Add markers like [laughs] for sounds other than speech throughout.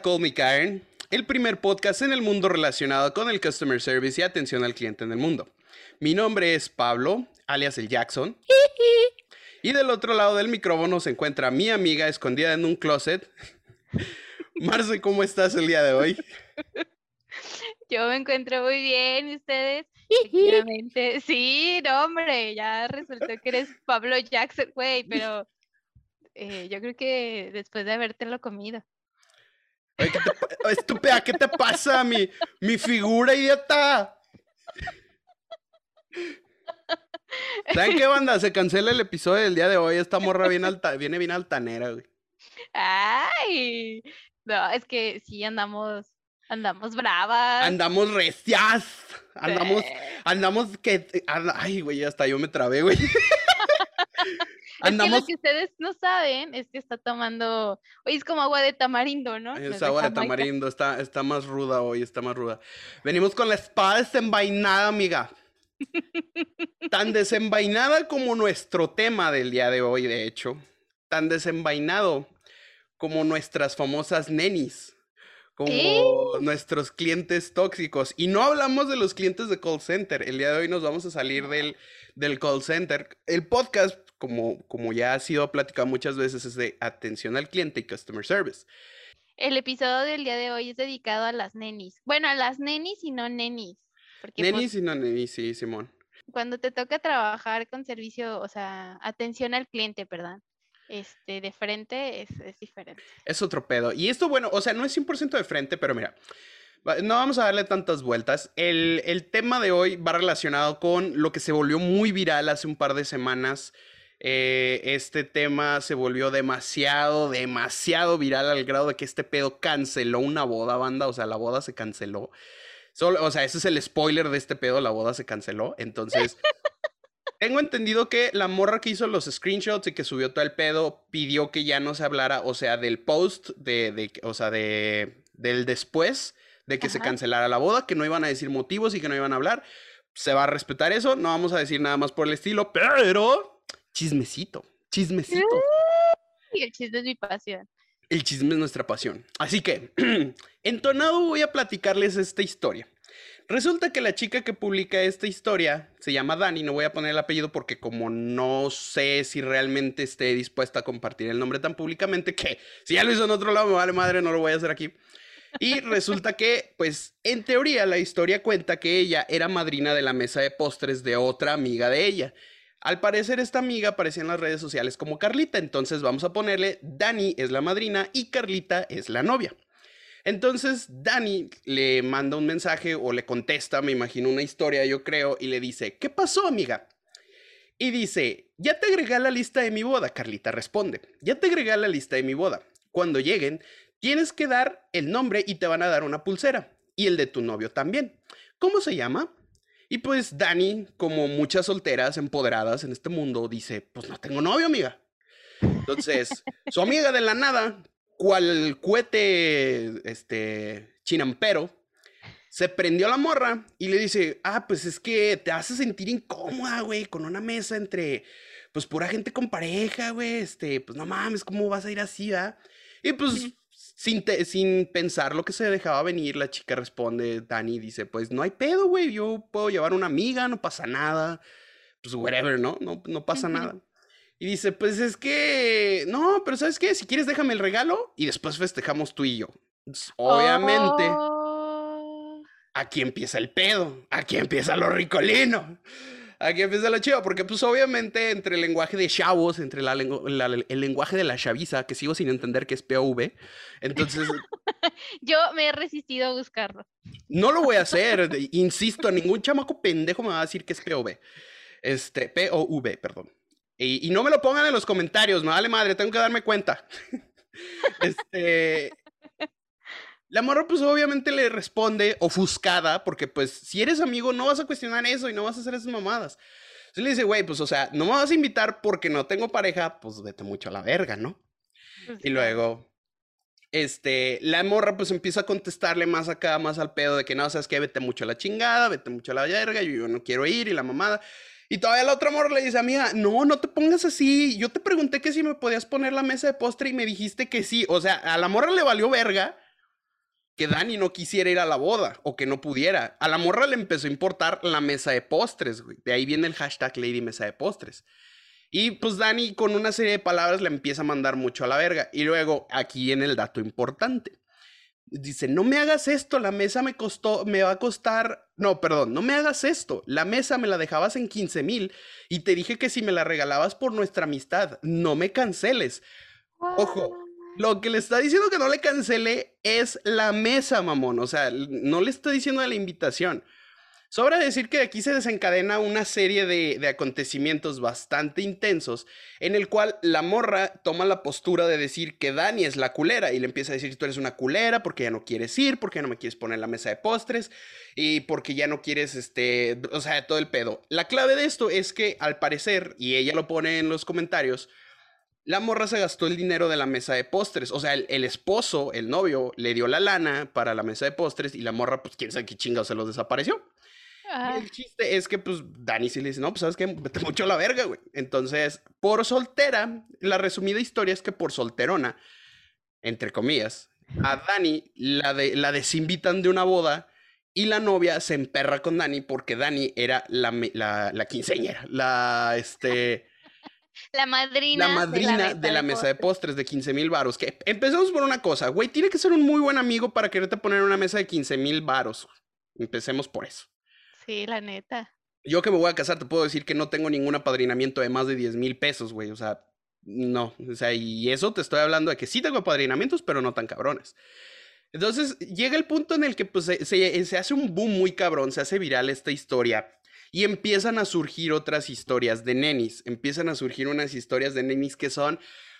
Call Me Karen, el primer podcast en el mundo relacionado con el customer service y atención al cliente en el mundo. Mi nombre es Pablo, alias el Jackson. Y del otro lado del micrófono se encuentra mi amiga escondida en un closet. [laughs] Marce, ¿cómo estás el día de hoy? Yo me encuentro muy bien, ¿y ustedes? Sí, no, hombre, ya resultó que eres Pablo Jackson, güey, pero eh, yo creo que después de habértelo comido. ¿Qué te, estúpida, ¿qué te pasa? Mi, mi figura, idiota. ¿Saben qué banda? Se cancela el episodio del día de hoy. Esta morra viene, alta, viene bien altanera, güey. Ay, no, es que sí andamos, andamos bravas. Andamos recias. Andamos, andamos que. Ay, güey, hasta yo me trabé, güey. Andamos... Es que lo que ustedes no saben es que está tomando, hoy es como agua de tamarindo, ¿no? Es agua de, tamarindo, está, está más ruda hoy, está más ruda. Venimos con la espada desenvainada, amiga. [laughs] Tan desenvainada como nuestro tema del día de hoy, de hecho. Tan desenvainado como nuestras famosas nenis como nuestros clientes tóxicos. Y no hablamos de los clientes de call center. El día de hoy nos vamos a salir del, del call center. El podcast como, como ya ha sido platicado muchas veces, es de atención al cliente y customer service. El episodio del día de hoy es dedicado a las nenis. Bueno, a las nenis y no nenis. Porque, pues nenis y no nenis, sí, Simón. Cuando te toca trabajar con servicio, o sea, atención al cliente, perdón. Este, de frente es, es diferente. Es otro pedo. Y esto, bueno, o sea, no es 100% de frente, pero mira, no vamos a darle tantas vueltas. El, el, tema de hoy va relacionado con lo que se volvió muy viral hace un par de semanas eh, este tema se volvió demasiado, demasiado viral al grado de que este pedo canceló una boda, banda. O sea, la boda se canceló. Solo, o sea, ese es el spoiler de este pedo, la boda se canceló. Entonces, [laughs] tengo entendido que la morra que hizo los screenshots y que subió todo el pedo pidió que ya no se hablara, o sea, del post, de, de o sea, de, del después de que se cancelara la boda, que no iban a decir motivos y que no iban a hablar. Se va a respetar eso, no vamos a decir nada más por el estilo, pero chismecito, chismecito. Y el chisme es mi pasión. El chisme es nuestra pasión. Así que, [clears throat] entonado voy a platicarles esta historia. Resulta que la chica que publica esta historia se llama Dani, no voy a poner el apellido porque como no sé si realmente esté dispuesta a compartir el nombre tan públicamente que si ya lo hizo en otro lado me vale madre, no lo voy a hacer aquí. Y resulta que, pues, en teoría la historia cuenta que ella era madrina de la mesa de postres de otra amiga de ella. Al parecer esta amiga aparecía en las redes sociales como Carlita, entonces vamos a ponerle Dani es la madrina y Carlita es la novia. Entonces Dani le manda un mensaje o le contesta, me imagino una historia, yo creo, y le dice, ¿qué pasó amiga? Y dice, ya te agregué a la lista de mi boda, Carlita responde, ya te agregué a la lista de mi boda. Cuando lleguen, tienes que dar el nombre y te van a dar una pulsera, y el de tu novio también. ¿Cómo se llama? Y pues Dani, como muchas solteras empoderadas en este mundo, dice, pues no tengo novio, amiga. Entonces, su amiga de la nada, cual cohete, este, chinampero, se prendió la morra y le dice, ah, pues es que te hace sentir incómoda, güey, con una mesa entre, pues pura gente con pareja, güey, este, pues no mames, ¿cómo vas a ir así, ah? Y pues sin, sin pensar lo que se dejaba venir, la chica responde, Dani dice, pues no hay pedo, güey, yo puedo llevar una amiga, no pasa nada, pues whatever, ¿no? No, no pasa nada. Y dice, pues es que, no, pero ¿sabes qué? Si quieres déjame el regalo y después festejamos tú y yo. obviamente, oh. aquí empieza el pedo, aquí empieza lo ricolino. Aquí empieza la chiva, porque pues obviamente entre el lenguaje de chavos, entre la, el lenguaje de la chaviza, que sigo sin entender que es POV, entonces... [laughs] Yo me he resistido a buscarlo. No lo voy a hacer, insisto, ningún chamaco pendejo me va a decir que es POV. Este, POV, perdón. Y, y no me lo pongan en los comentarios, me vale madre, tengo que darme cuenta. [laughs] este... La morra pues obviamente le responde ofuscada, porque pues si eres amigo no vas a cuestionar eso y no vas a hacer esas mamadas. Entonces le dice, güey, pues o sea, no me vas a invitar porque no tengo pareja, pues vete mucho a la verga, ¿no? Pues y luego, este, la morra pues empieza a contestarle más acá, más al pedo de que no, sabes qué, vete mucho a la chingada, vete mucho a la verga, yo, yo no quiero ir y la mamada. Y todavía la otra morra le dice, amiga, no, no te pongas así. Yo te pregunté que si me podías poner la mesa de postre y me dijiste que sí. O sea, a la morra le valió verga que Dani no quisiera ir a la boda o que no pudiera. A la morra le empezó a importar la mesa de postres, güey. De ahí viene el hashtag Lady Mesa de Postres. Y pues Dani con una serie de palabras le empieza a mandar mucho a la verga. Y luego aquí viene el dato importante. Dice, no me hagas esto, la mesa me costó, me va a costar, no, perdón, no me hagas esto, la mesa me la dejabas en 15 mil y te dije que si me la regalabas por nuestra amistad, no me canceles. Ojo, lo que le está diciendo que no le cancele es la mesa, mamón. O sea, no le está diciendo de la invitación. Sobra decir que aquí se desencadena una serie de, acontecimientos bastante intensos en el cual la morra toma la postura de decir que Dani es la culera y le empieza a decir tú eres una culera porque ya no quieres ir, porque ya no me quieres poner la mesa de postres y porque ya no quieres, este, o sea, todo el pedo. La clave de esto es que al parecer, y ella lo pone en los comentarios, la morra se gastó el dinero de la mesa de postres. O sea, el, esposo, el novio, le dio la lana para la mesa de postres y la morra, pues quién sabe qué chingados se los desapareció. El chiste es que, pues, Dani sí le dice, no, pues, ¿sabes qué? Vete mucho a la verga, güey. Entonces, por soltera, la resumida historia es que por solterona, entre comillas, a Dani la, de, la desinvitan de una boda y la novia se emperra con Dani porque Dani era la, la, la quinceñera, la, este... La madrina. La madrina de la, mesa, de, postres de 15 mil varos. Que empecemos por una cosa, güey. Tiene que ser un muy buen amigo para quererte poner una mesa de 15 mil varos. Empecemos por eso. Sí, la neta. Yo que me voy a casar, te puedo decir que no tengo ningún apadrinamiento de más de 10 mil pesos, güey. O sea, no. O sea, y eso te estoy hablando de que sí tengo apadrinamientos, pero no tan cabrones. Entonces, llega el punto en el que pues, se, se hace un boom muy cabrón, se hace viral esta historia y empiezan a surgir otras historias de nenis, empiezan a surgir unas historias de nenis que son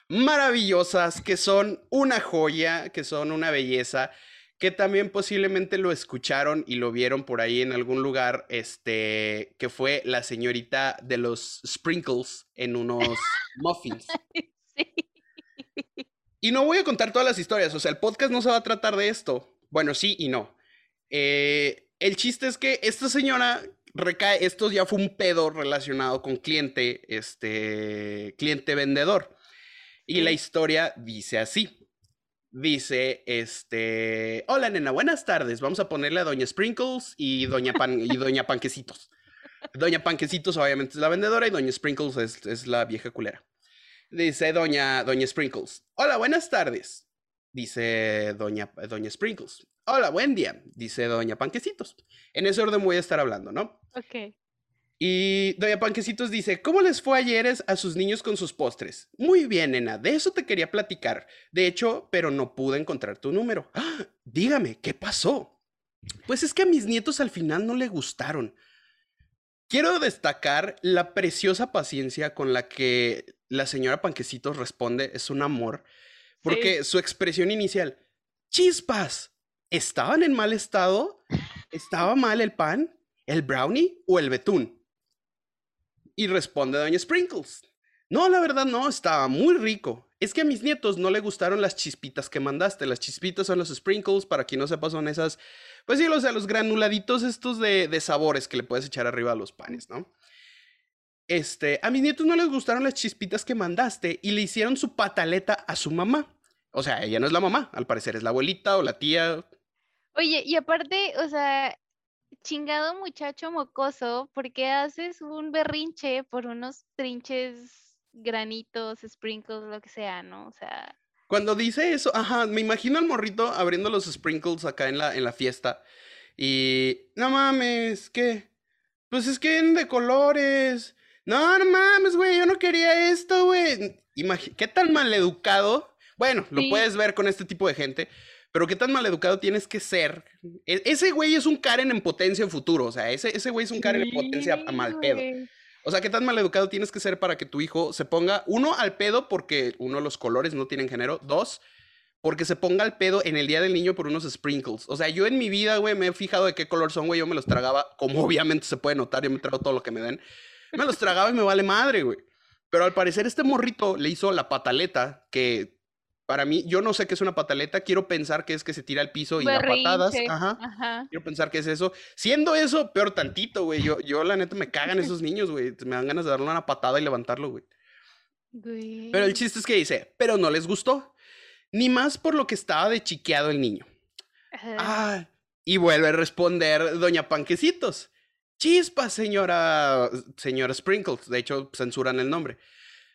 maravillosas, que son una joya, que son una belleza, que también posiblemente lo escucharon y lo vieron por ahí en algún lugar, este, que fue la señorita de los sprinkles en unos [laughs] muffins. Y no voy a contar todas las historias, o sea, el podcast no se va a tratar de esto. Bueno, sí y no. Eh, el chiste es que esta señora recae, esto ya fue un pedo relacionado con cliente, este, cliente vendedor. Y la historia dice así. Dice, este, hola nena, buenas tardes. Vamos a ponerle a Doña Sprinkles y Doña, Pan, y Doña Panquecitos. Doña Panquecitos obviamente es la vendedora y Doña Sprinkles es, es la vieja culera. Dice Doña, Doña Sprinkles, hola, buenas tardes. Dice Doña, Doña Sprinkles, hola, buen día. Dice Doña Panquecitos. En ese orden voy a estar hablando, ¿no? Ok. Y Doña Panquecitos dice, ¿cómo les fue ayer a sus niños con sus postres? Muy bien, nena, de eso te quería platicar. De hecho, pero no pude encontrar tu número. ¡Ah! Dígame, ¿qué pasó? Pues es que a mis nietos al final no le gustaron. Quiero destacar la preciosa paciencia con la que la señora Panquecitos responde, es un amor, porque su expresión inicial, chispas, ¿estaban en mal estado? ¿Estaba mal el pan? ¿El brownie o el betún? Y responde Doña Sprinkles. No, la verdad no, estaba muy rico. Es que a mis nietos no le gustaron las chispitas que mandaste. Las chispitas son los sprinkles, para quien no sepa, son esas, pues sí, o sea, los granuladitos estos de, de sabores que le puedes echar arriba a los panes, ¿no? Este, a mis nietos no les gustaron las chispitas que mandaste y le hicieron su pataleta a su mamá. O sea, ella no es la mamá, al parecer es la abuelita o la tía. Oye, y aparte, o sea, chingado muchacho mocoso, ¿por qué haces un berrinche por unos trinches, granitos, sprinkles, lo que sea, ¿no? O sea. Cuando dice eso, ajá, me imagino al morrito abriendo los sprinkles acá en la, en la fiesta. Y. No mames, ¿qué? Pues es que de colores. No, no mames, güey, yo no quería esto, güey. ¿Qué tan maleducado? Bueno, lo puedes ver con este tipo de gente. Pero qué tan maleducado tienes que ser. E, ese güey es un Karen en potencia en futuro. O sea, ese, ese güey es un Karen en potencia a mal pedo. O sea, qué tan maleducado tienes que ser para que tu hijo se ponga, uno, al pedo, porque uno, los colores no tienen género. Dos, porque se ponga al pedo en el día del niño por unos sprinkles. O sea, yo en mi vida, güey, me he fijado de qué color son, güey. Yo me los tragaba, como obviamente se puede notar, yo me trago todo lo que me den. Me los tragaba y me vale madre, güey. Pero al parecer este morrito le hizo la pataleta que para mí, yo no sé qué es una pataleta, quiero pensar que es que se tira al piso y da patadas. Ajá. Quiero pensar que es eso. Siendo eso, peor tantito, güey. Yo, yo la neta me cagan esos niños, güey. Me dan ganas de darle una patada y levantarlo, güey. Pero el chiste es que dice, pero no les gustó. Ni más por lo que estaba de chiqueado el niño. Ah, y vuelve a responder Doña Panquecitos. Chispas, señora, señora Sprinkles. De hecho, censuran el nombre.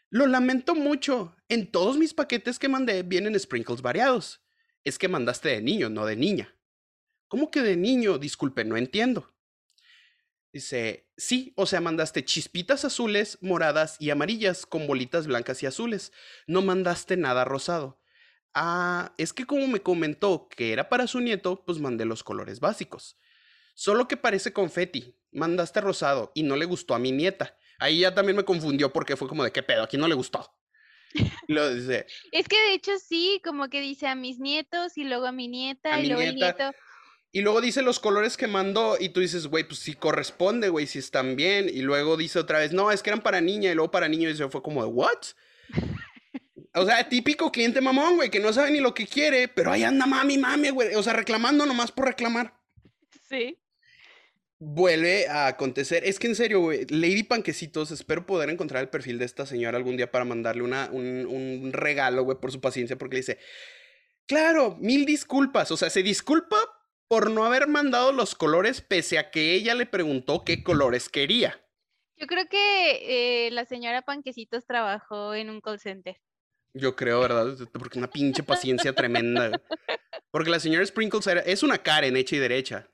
Lo lamento mucho. En todos mis paquetes que mandé vienen sprinkles variados. Es que mandaste de niño, no de niña. ¿Cómo que de niño? Disculpe, no entiendo. Dice, sí, o sea, mandaste chispitas azules, moradas y amarillas con bolitas blancas y azules. No mandaste nada rosado. Ah, es que como me comentó que era para su nieto, pues mandé los colores básicos. Solo que parece confeti. Mandaste rosado y no le gustó a mi nieta. Ahí ya también me confundió porque fue como de qué pedo, aquí no le gustó. [laughs] Lo dice. Es que de hecho sí, como que dice a mis nietos y luego a mi nieta y luego el nieto. Y luego dice los colores que mandó y tú dices, güey, pues sí corresponde, güey, si están bien. Y luego dice otra vez, no, es que eran para niña y luego para niño y se fue como de, ¿what? O sea, típico cliente mamón, güey, que no sabe ni lo que quiere, pero ahí anda mami, mami, güey. O sea, reclamando nomás por reclamar. [laughs] Sí. Vuelve a acontecer. Es que en serio, güey, Lady Panquecitos, espero poder encontrar el perfil de esta señora algún día para mandarle una, un, un regalo, güey, por su paciencia, porque le dice, claro, mil disculpas. O sea, se disculpa por no haber mandado los colores pese a que ella le preguntó qué colores quería. Yo creo que eh, la señora Panquecitos trabajó en un call center. Yo creo, ¿verdad? Porque una pinche paciencia tremenda. [laughs] Porque la señora Sprinkles es una Karen hecha y derecha.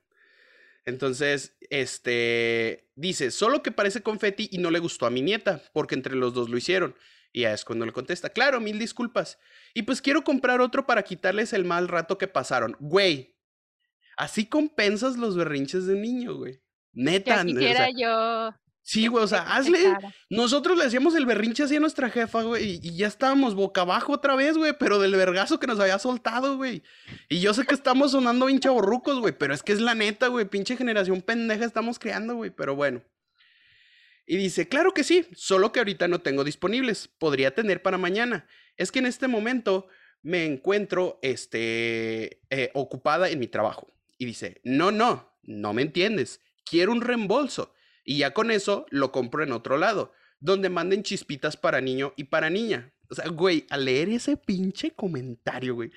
Entonces, este, dice, solo que parece confeti y no le gustó a mi nieta, porque entre los dos lo hicieron. Y ya es cuando le contesta, claro, mil disculpas. Y pues quiero comprar otro para quitarles el mal rato que pasaron. Güey, así compensas los berrinches de un niño, güey. Neta. Ya quisiera yo Sí, güey, o sea, hazle. Nosotros le hacíamos el berrinche así a nuestra jefa, güey, y, ya estábamos boca abajo otra vez, güey, pero del vergazo que nos había soltado, güey. Y yo sé que estamos sonando bien chaborrucos, güey, pero es que es la neta, güey, pinche generación pendeja estamos creando, güey, pero bueno. Y dice, claro que sí, solo que ahorita no tengo disponibles, podría tener para mañana. Es que en este momento me encuentro, este, eh, ocupada en mi trabajo. Y dice, no, no, no me entiendes, quiero un reembolso. Y ya con eso lo compro en otro lado, donde manden chispitas para niño y para niña. O sea, güey, al leer ese pinche comentario, güey,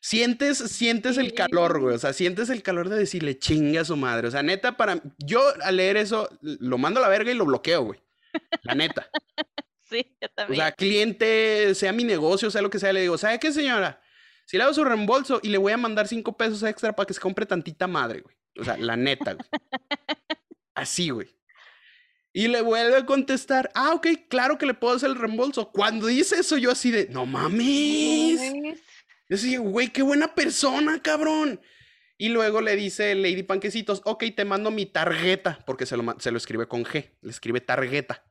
sientes, sientes el calor, güey. O sea, sientes el calor de decirle chinga a su madre. O sea, neta, para yo al leer eso, lo mando a la verga y lo bloqueo, güey. La neta. [laughs] Sí, yo también. O sea, cliente, sea mi negocio, sea lo que sea, le digo, ¿sabe qué, señora? Si le hago su reembolso y le voy a mandar cinco pesos extra para que se compre tantita madre, güey. O sea, la neta, güey. [laughs] Así, güey. Y le vuelve a contestar, ah, ok, claro que le puedo hacer el reembolso. Cuando dice eso, yo así de, no mames. Yo así, güey, qué buena persona, cabrón. Y luego le dice Lady Panquecitos, ok, te mando mi tarjeta, porque se lo, se lo escribe con G, le escribe tarjeta.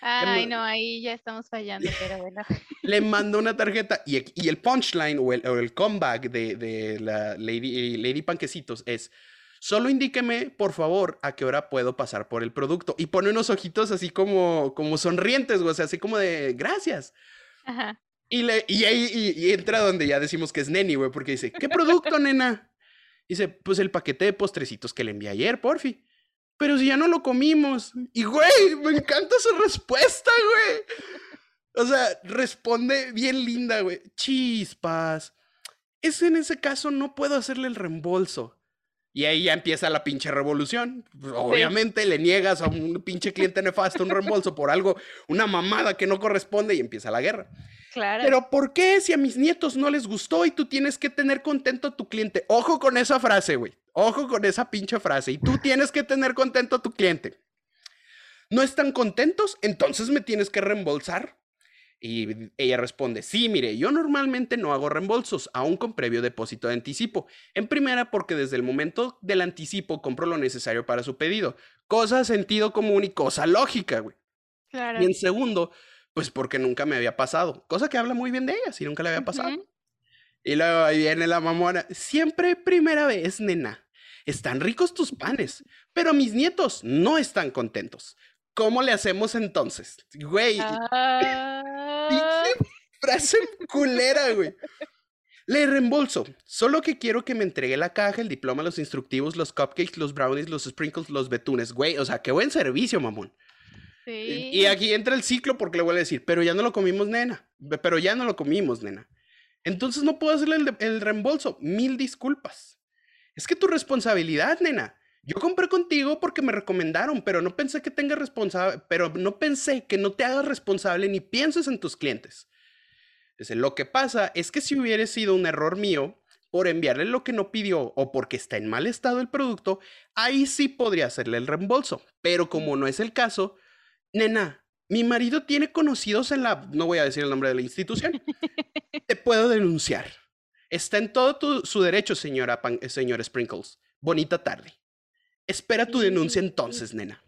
Ay, no, ahí ya estamos fallando, pero bueno. [laughs] le mando una tarjeta y, y el punchline o el, o el comeback de, de la Lady, Lady Panquecitos es, Solo indíqueme, por favor, a qué hora puedo pasar por el producto. Y pone unos ojitos así como, como sonrientes, güey, o sea, así como de gracias. Ajá. Y, le, y ahí y, entra donde ya decimos que es Neni, güey, porque dice, ¿qué producto, [laughs] nena? Dice, pues el paquete de postrecitos que le envié ayer, porfi. Pero si ya no lo comimos. Y, güey, me encanta su respuesta, güey. O sea, responde bien linda, güey. Chispas. Es en ese caso no puedo hacerle el reembolso. Y ahí ya empieza la pinche revolución. Pues, obviamente le niegas a un pinche cliente nefasto un reembolso por algo, una mamada que no corresponde y empieza la guerra. Claro. Pero ¿por qué si a mis nietos no les gustó y tú tienes que tener contento a tu cliente? Ojo con esa frase, güey. Ojo con esa pinche frase. Y tú tienes que tener contento a tu cliente. ¿No están contentos? Entonces me tienes que reembolsar. Y ella responde, sí, mire, yo normalmente no hago reembolsos, aún con previo depósito de anticipo. En primera, porque desde el momento del anticipo compro lo necesario para su pedido. Cosa sentido común y cosa lógica, güey. Claro. Y en segundo, pues porque nunca me había pasado. Cosa que habla muy bien de ella, si nunca le había pasado. Y luego ahí viene la mamona. Siempre primera vez, nena. Están ricos tus panes, pero mis nietos no están contentos. ¿Cómo le hacemos entonces? Güey. Ah. [laughs] frase culera, güey. Le reembolso. Solo que quiero que me entregue la caja, el diploma, los instructivos, los cupcakes, los brownies, los sprinkles, los betunes. Güey, o sea, qué buen servicio, mamón. Sí. Y aquí entra el ciclo porque le voy a decir, pero ya no lo comimos, nena. Pero ya no lo comimos, nena. Entonces no puedo hacerle el, el reembolso. Mil disculpas. Es que tu responsabilidad, nena. Yo compré contigo porque me recomendaron, pero no pensé que tengas responsable, pero no pensé que no te hagas responsable ni pienses en tus clientes. Entonces, lo que pasa es que si hubiera sido un error mío por enviarle lo que no pidió o porque está en mal estado el producto, ahí sí podría hacerle el reembolso. Pero como no es el caso, nena, mi marido tiene conocidos en la, no voy a decir el nombre de la institución, [laughs] te puedo denunciar. Está en todo su derecho, señora, señora Sprinkles. Bonita tarde. Espera tu denuncia entonces, nena.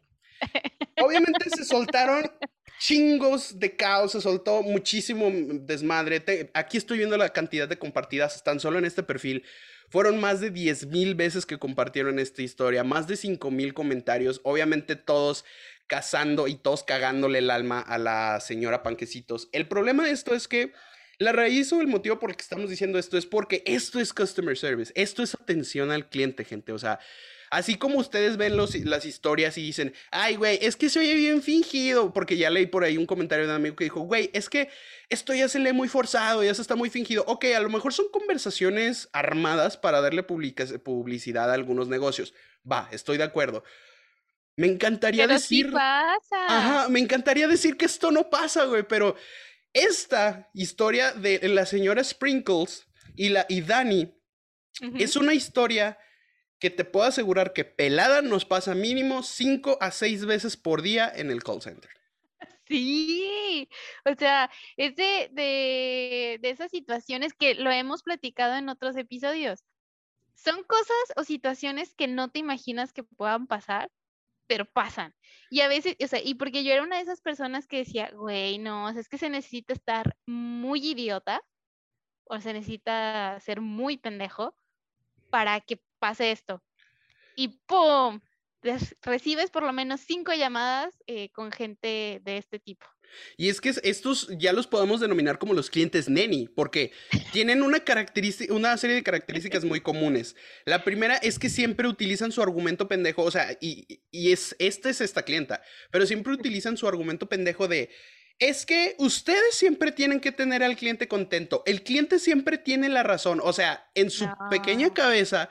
Obviamente se soltaron chingos de caos, se soltó muchísimo desmadre. aquí estoy viendo la cantidad de compartidas, tan solo en este perfil. Fueron más de 10 mil veces que compartieron esta historia, más de 5 mil comentarios, obviamente todos cazando y todos cagándole el alma a la señora Panquecitos. El problema de esto es que la raíz o el motivo por el que estamos diciendo esto es porque esto es customer service, esto es atención al cliente, gente. O sea, Así como ustedes ven las historias y dicen, ay, güey, es que se oye bien fingido, porque ya leí por ahí un comentario de un amigo que dijo, güey, es que esto ya se lee muy forzado, ya se está muy fingido. Ok, a lo mejor son conversaciones armadas para darle publicidad a algunos negocios. Va, estoy de acuerdo. Me encantaría decir. pasa. Ajá, me encantaría decir que esto no pasa, güey, pero esta historia de la señora Sprinkles y, la, y Dani es una historia que te puedo asegurar que pelada nos pasa mínimo 5 a 6 veces por día en el call center. Sí, o sea, es de, de, de, esas situaciones que lo hemos platicado en otros episodios. Son cosas o situaciones que no te imaginas que puedan pasar, pero pasan. Y a veces, o sea, y porque yo era una de esas personas que decía, güey, no, o sea, es que se necesita estar muy idiota o se necesita ser muy pendejo para que pase esto. Y ¡pum! recibes por lo menos cinco llamadas eh, con gente de este tipo. Y es que estos ya los podemos denominar como los clientes neni, porque [laughs] tienen una característica, una serie de características muy comunes. La primera es que siempre utilizan su argumento pendejo, o sea, y, y es, esta es esta clienta, pero siempre utilizan su argumento pendejo de, es que ustedes siempre tienen que tener al cliente contento. El cliente siempre tiene la razón. O sea, en su pequeña cabeza,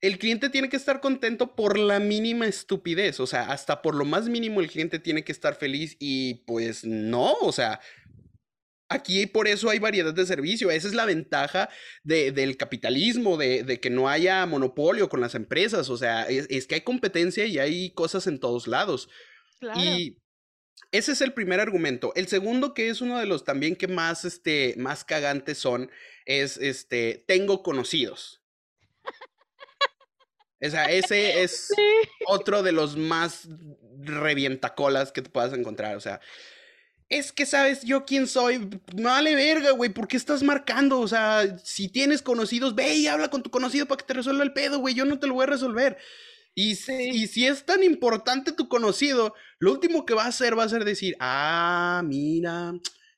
el cliente tiene que estar contento por la mínima estupidez, o sea, hasta por lo más mínimo el cliente tiene que estar feliz y pues no, o sea, aquí por eso hay variedad de servicio, esa es la ventaja del capitalismo, de, que no haya monopolio con las empresas, o sea, es, que hay competencia y hay cosas en todos lados. Y ese es el primer argumento. El segundo, que es uno de los también que más, este, más cagantes son, es, este, tengo conocidos. O sea, ese es [laughs] otro de los más revientacolas que te puedas encontrar. O sea, es que sabes yo quién soy. No vale verga, güey. ¿Por qué estás marcando? O sea, si tienes conocidos, ve y habla con tu conocido para que te resuelva el pedo, güey. Yo no te lo voy a resolver. Y, y si es tan importante tu conocido, lo último que va a hacer va a ser decir, ah, mira,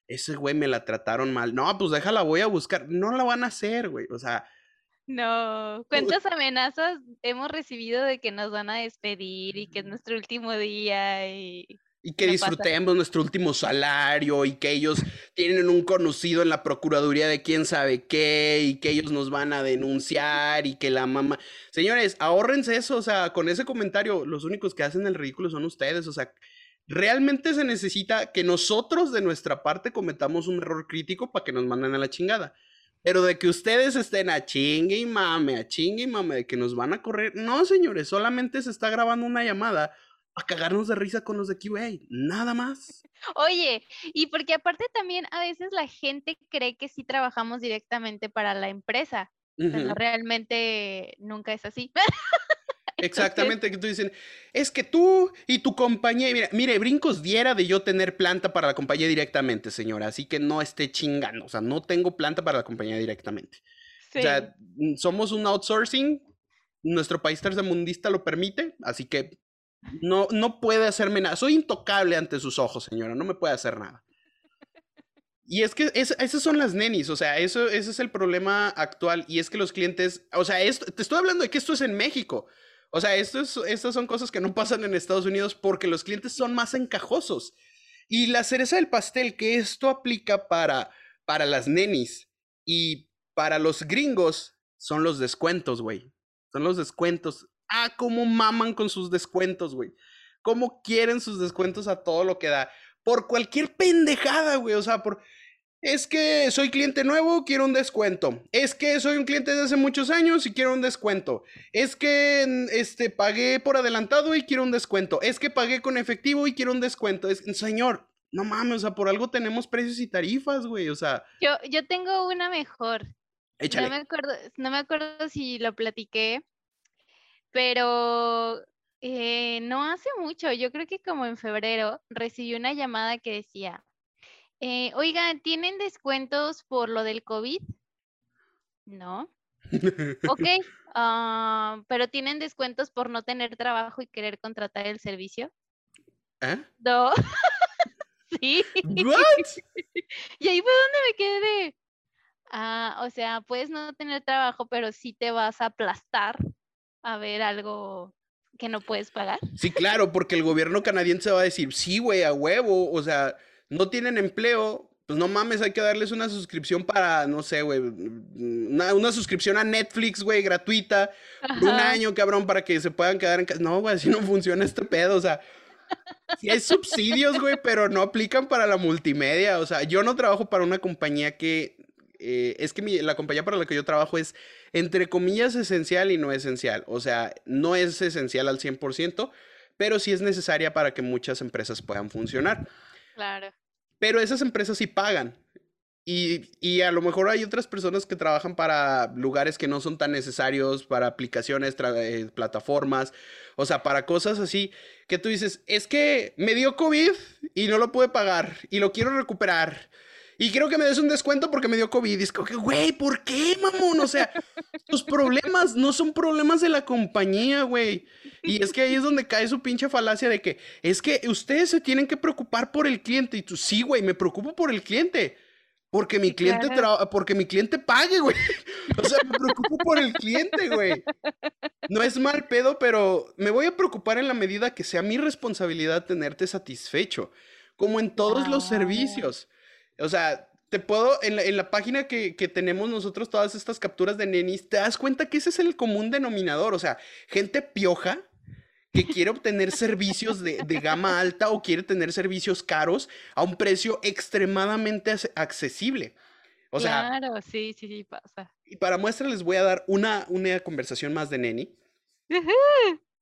ese güey me la trataron mal. No, pues déjala, voy a buscar. No la van a hacer, güey. O sea, no, ¿cuántas amenazas hemos recibido de que nos van a despedir y que es nuestro último día y... Y que disfrutemos nuestro último salario y que ellos tienen un conocido en la Procuraduría de quién sabe qué y que ellos nos van a denunciar y que la mamá... Señores, ahórrense eso, o sea, con ese comentario los únicos que hacen el ridículo son ustedes, o sea, realmente se necesita que nosotros de nuestra parte cometamos un error crítico para que nos manden a la chingada. Pero de que ustedes estén a chingue y mame, a chingue y mame, de que nos van a correr. No, señores, solamente se está grabando una llamada a cagarnos de risa con los de QA, nada más. Oye, y porque aparte también a veces la gente cree que sí trabajamos directamente para la empresa, pero realmente nunca es así. [laughs] Exactamente, que tú dicen, es que tú y tu compañía, mira, mire, brincos diera de yo tener planta para la compañía directamente, señora, así que no esté chingando, o sea, no tengo planta para la compañía directamente. O sea, mm, somos un outsourcing, nuestro país tercermundista lo permite, así que no, no puede hacerme nada. Soy intocable ante sus ojos, señora, no me puede hacer nada. Y es que esas son las nenis, o sea, eso, ese es el problema actual. Y es que los clientes, o sea, esto, te estoy hablando de que esto es en México. O sea, estas son cosas que no pasan en Estados Unidos porque los clientes son más encajosos. Y la cereza del pastel, que esto aplica para, para las nenis y para los gringos, son los descuentos, güey. Son los descuentos. Ah, cómo maman con sus descuentos, güey. Cómo quieren sus descuentos a todo lo que da. Por cualquier pendejada, güey. O sea, por... Es que soy cliente nuevo, quiero un descuento. Es que soy un cliente de hace muchos años y quiero un descuento. Es que este pagué por adelantado y quiero un descuento. Es que pagué con efectivo y quiero un descuento. Es, señor, no mames, o sea, por algo tenemos precios y tarifas, güey. O sea. Yo, yo tengo una mejor. No me acuerdo, no me acuerdo si lo platiqué, pero eh, no hace mucho, yo creo que como en febrero, recibí una llamada que decía, eh, oigan, ¿tienen descuentos por lo del COVID? No. ok, [laughs] ah, pero ¿tienen descuentos por no tener trabajo y querer contratar el servicio? ¿Eh? No. [laughs] sí. [laughs] y ahí fue donde me quedé Ah, o sea, puedes no tener trabajo, pero sí te vas a aplastar a ver algo que no puedes pagar. Sí, claro, porque el gobierno canadiense va a decir, sí, güey, a huevo, o sea, no tienen empleo, pues no mames, hay que darles una suscripción para, no sé, güey, una, suscripción a Netflix, güey, gratuita, un año, cabrón, para que se puedan quedar en casa. No, güey, así no funciona este pedo, o sea, sí hay subsidios, güey, pero no aplican para la multimedia, o sea, yo no trabajo para una compañía que eh, es que la compañía para la que yo trabajo es, entre comillas, esencial y no esencial. O sea, no es esencial al 100%, pero sí es necesaria para que muchas empresas puedan funcionar. Claro. Pero esas empresas sí pagan. Y, a lo mejor hay otras personas que trabajan para lugares que no son tan necesarios, para aplicaciones, eh, plataformas, o sea, para cosas así, que tú dices, es que me dio COVID y no lo pude pagar y lo quiero recuperar y quiero que me des un descuento porque me dio COVID. Y es como que, güey, ¿por qué, mamón? O sea, tus problemas no son problemas de la compañía, güey. Y es que ahí es donde cae su pinche falacia de que es que ustedes se tienen que preocupar por el cliente. Y tú, sí, güey, me preocupo por el cliente. Porque mi cliente porque mi cliente pague, güey. O sea, me preocupo por el cliente, güey. No es mal pedo, pero me voy a preocupar en la medida que sea mi responsabilidad tenerte satisfecho, como en todos los servicios. O sea, te puedo, en la, página que, tenemos nosotros todas estas capturas de nenis, te das cuenta que ese es el común denominador. O sea, gente pioja que quiere obtener servicios de, gama alta o quiere tener servicios caros a un precio extremadamente accesible. O sea, claro, sí, sí, sí, pasa. Y para muestra les voy a dar una, una conversación más de Neni.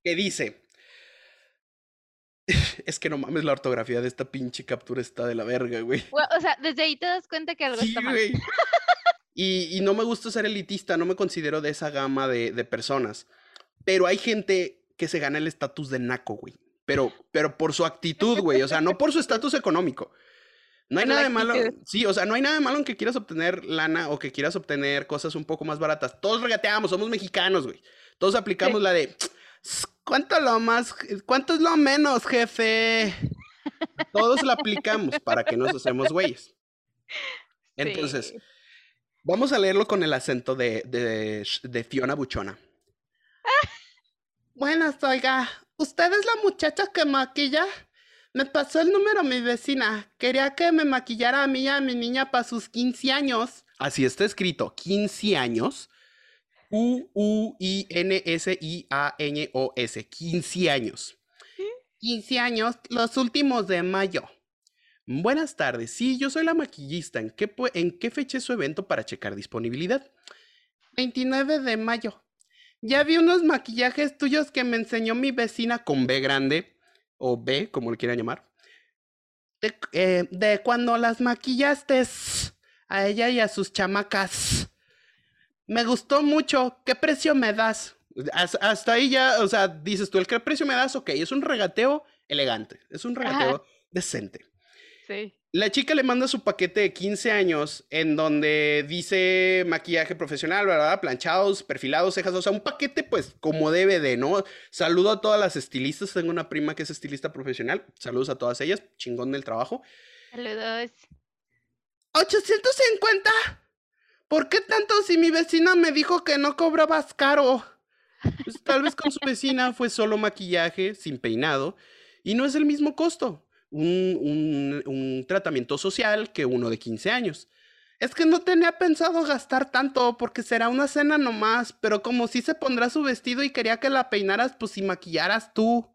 que dice, [laughs] es que no mames, la ortografía de esta pinche captura está de la verga, güey. o sea, desde ahí te das cuenta que algo está mal. Güey. [laughs] Y, no me gusta ser elitista, no me considero de esa gama de, personas. Pero hay gente que se gana el estatus de naco, güey. Pero, pero por su actitud, güey. O sea, no por su estatus económico. No hay nada de malo. Sí, o sea, no hay nada de malo en que quieras obtener lana o que quieras obtener cosas un poco más baratas. Todos regateamos, somos mexicanos, güey. Todos aplicamos la de ¿Cuánto lo más? ¿Cuánto es lo menos, jefe? Todos lo aplicamos para que nos hacemos güeyes. Entonces, vamos a leerlo con el acento de, de, Fiona Buchona. [laughs] Buenas, oiga. ¿Usted es la muchacha que maquilla? Me pasó el número a mi vecina. Quería que me maquillara a mí y a mi niña para sus 15 años. Así está escrito, 15 años. U-U-I-N-S-I-A-N-O-S, 15 años. 15 años, los últimos de mayo. Buenas tardes, sí, yo soy la maquillista. ¿En qué, ¿En qué fecha es su evento para checar disponibilidad? 29 de mayo. Ya vi unos maquillajes tuyos que me enseñó mi vecina con B grande, o B, como le quieran llamar. De, eh, de cuando las maquillaste a ella y a sus chamacas. Me gustó mucho. ¿Qué precio me das? Hasta ahí ya, o sea, dices tú, ¿el qué precio me das? Ok, es un regateo elegante, es un regateo decente. Sí. La chica le manda su paquete de 15 años en donde dice maquillaje profesional, ¿verdad? Planchados, perfilados, cejas, o sea, un paquete pues como debe de, ¿no? Saludo a todas las estilistas, tengo una prima que es estilista profesional, saludos a todas ellas, chingón del trabajo. Saludos. 850. ¿Por qué tanto si mi vecina me dijo que no cobrabas caro? Pues, tal vez con su vecina fue solo maquillaje, sin peinado, y no es el mismo costo. Un, tratamiento social que uno de 15 años. Es que no tenía pensado gastar tanto porque será una cena nomás, pero como si se pondrá su vestido y quería que la peinaras, pues si maquillaras tú.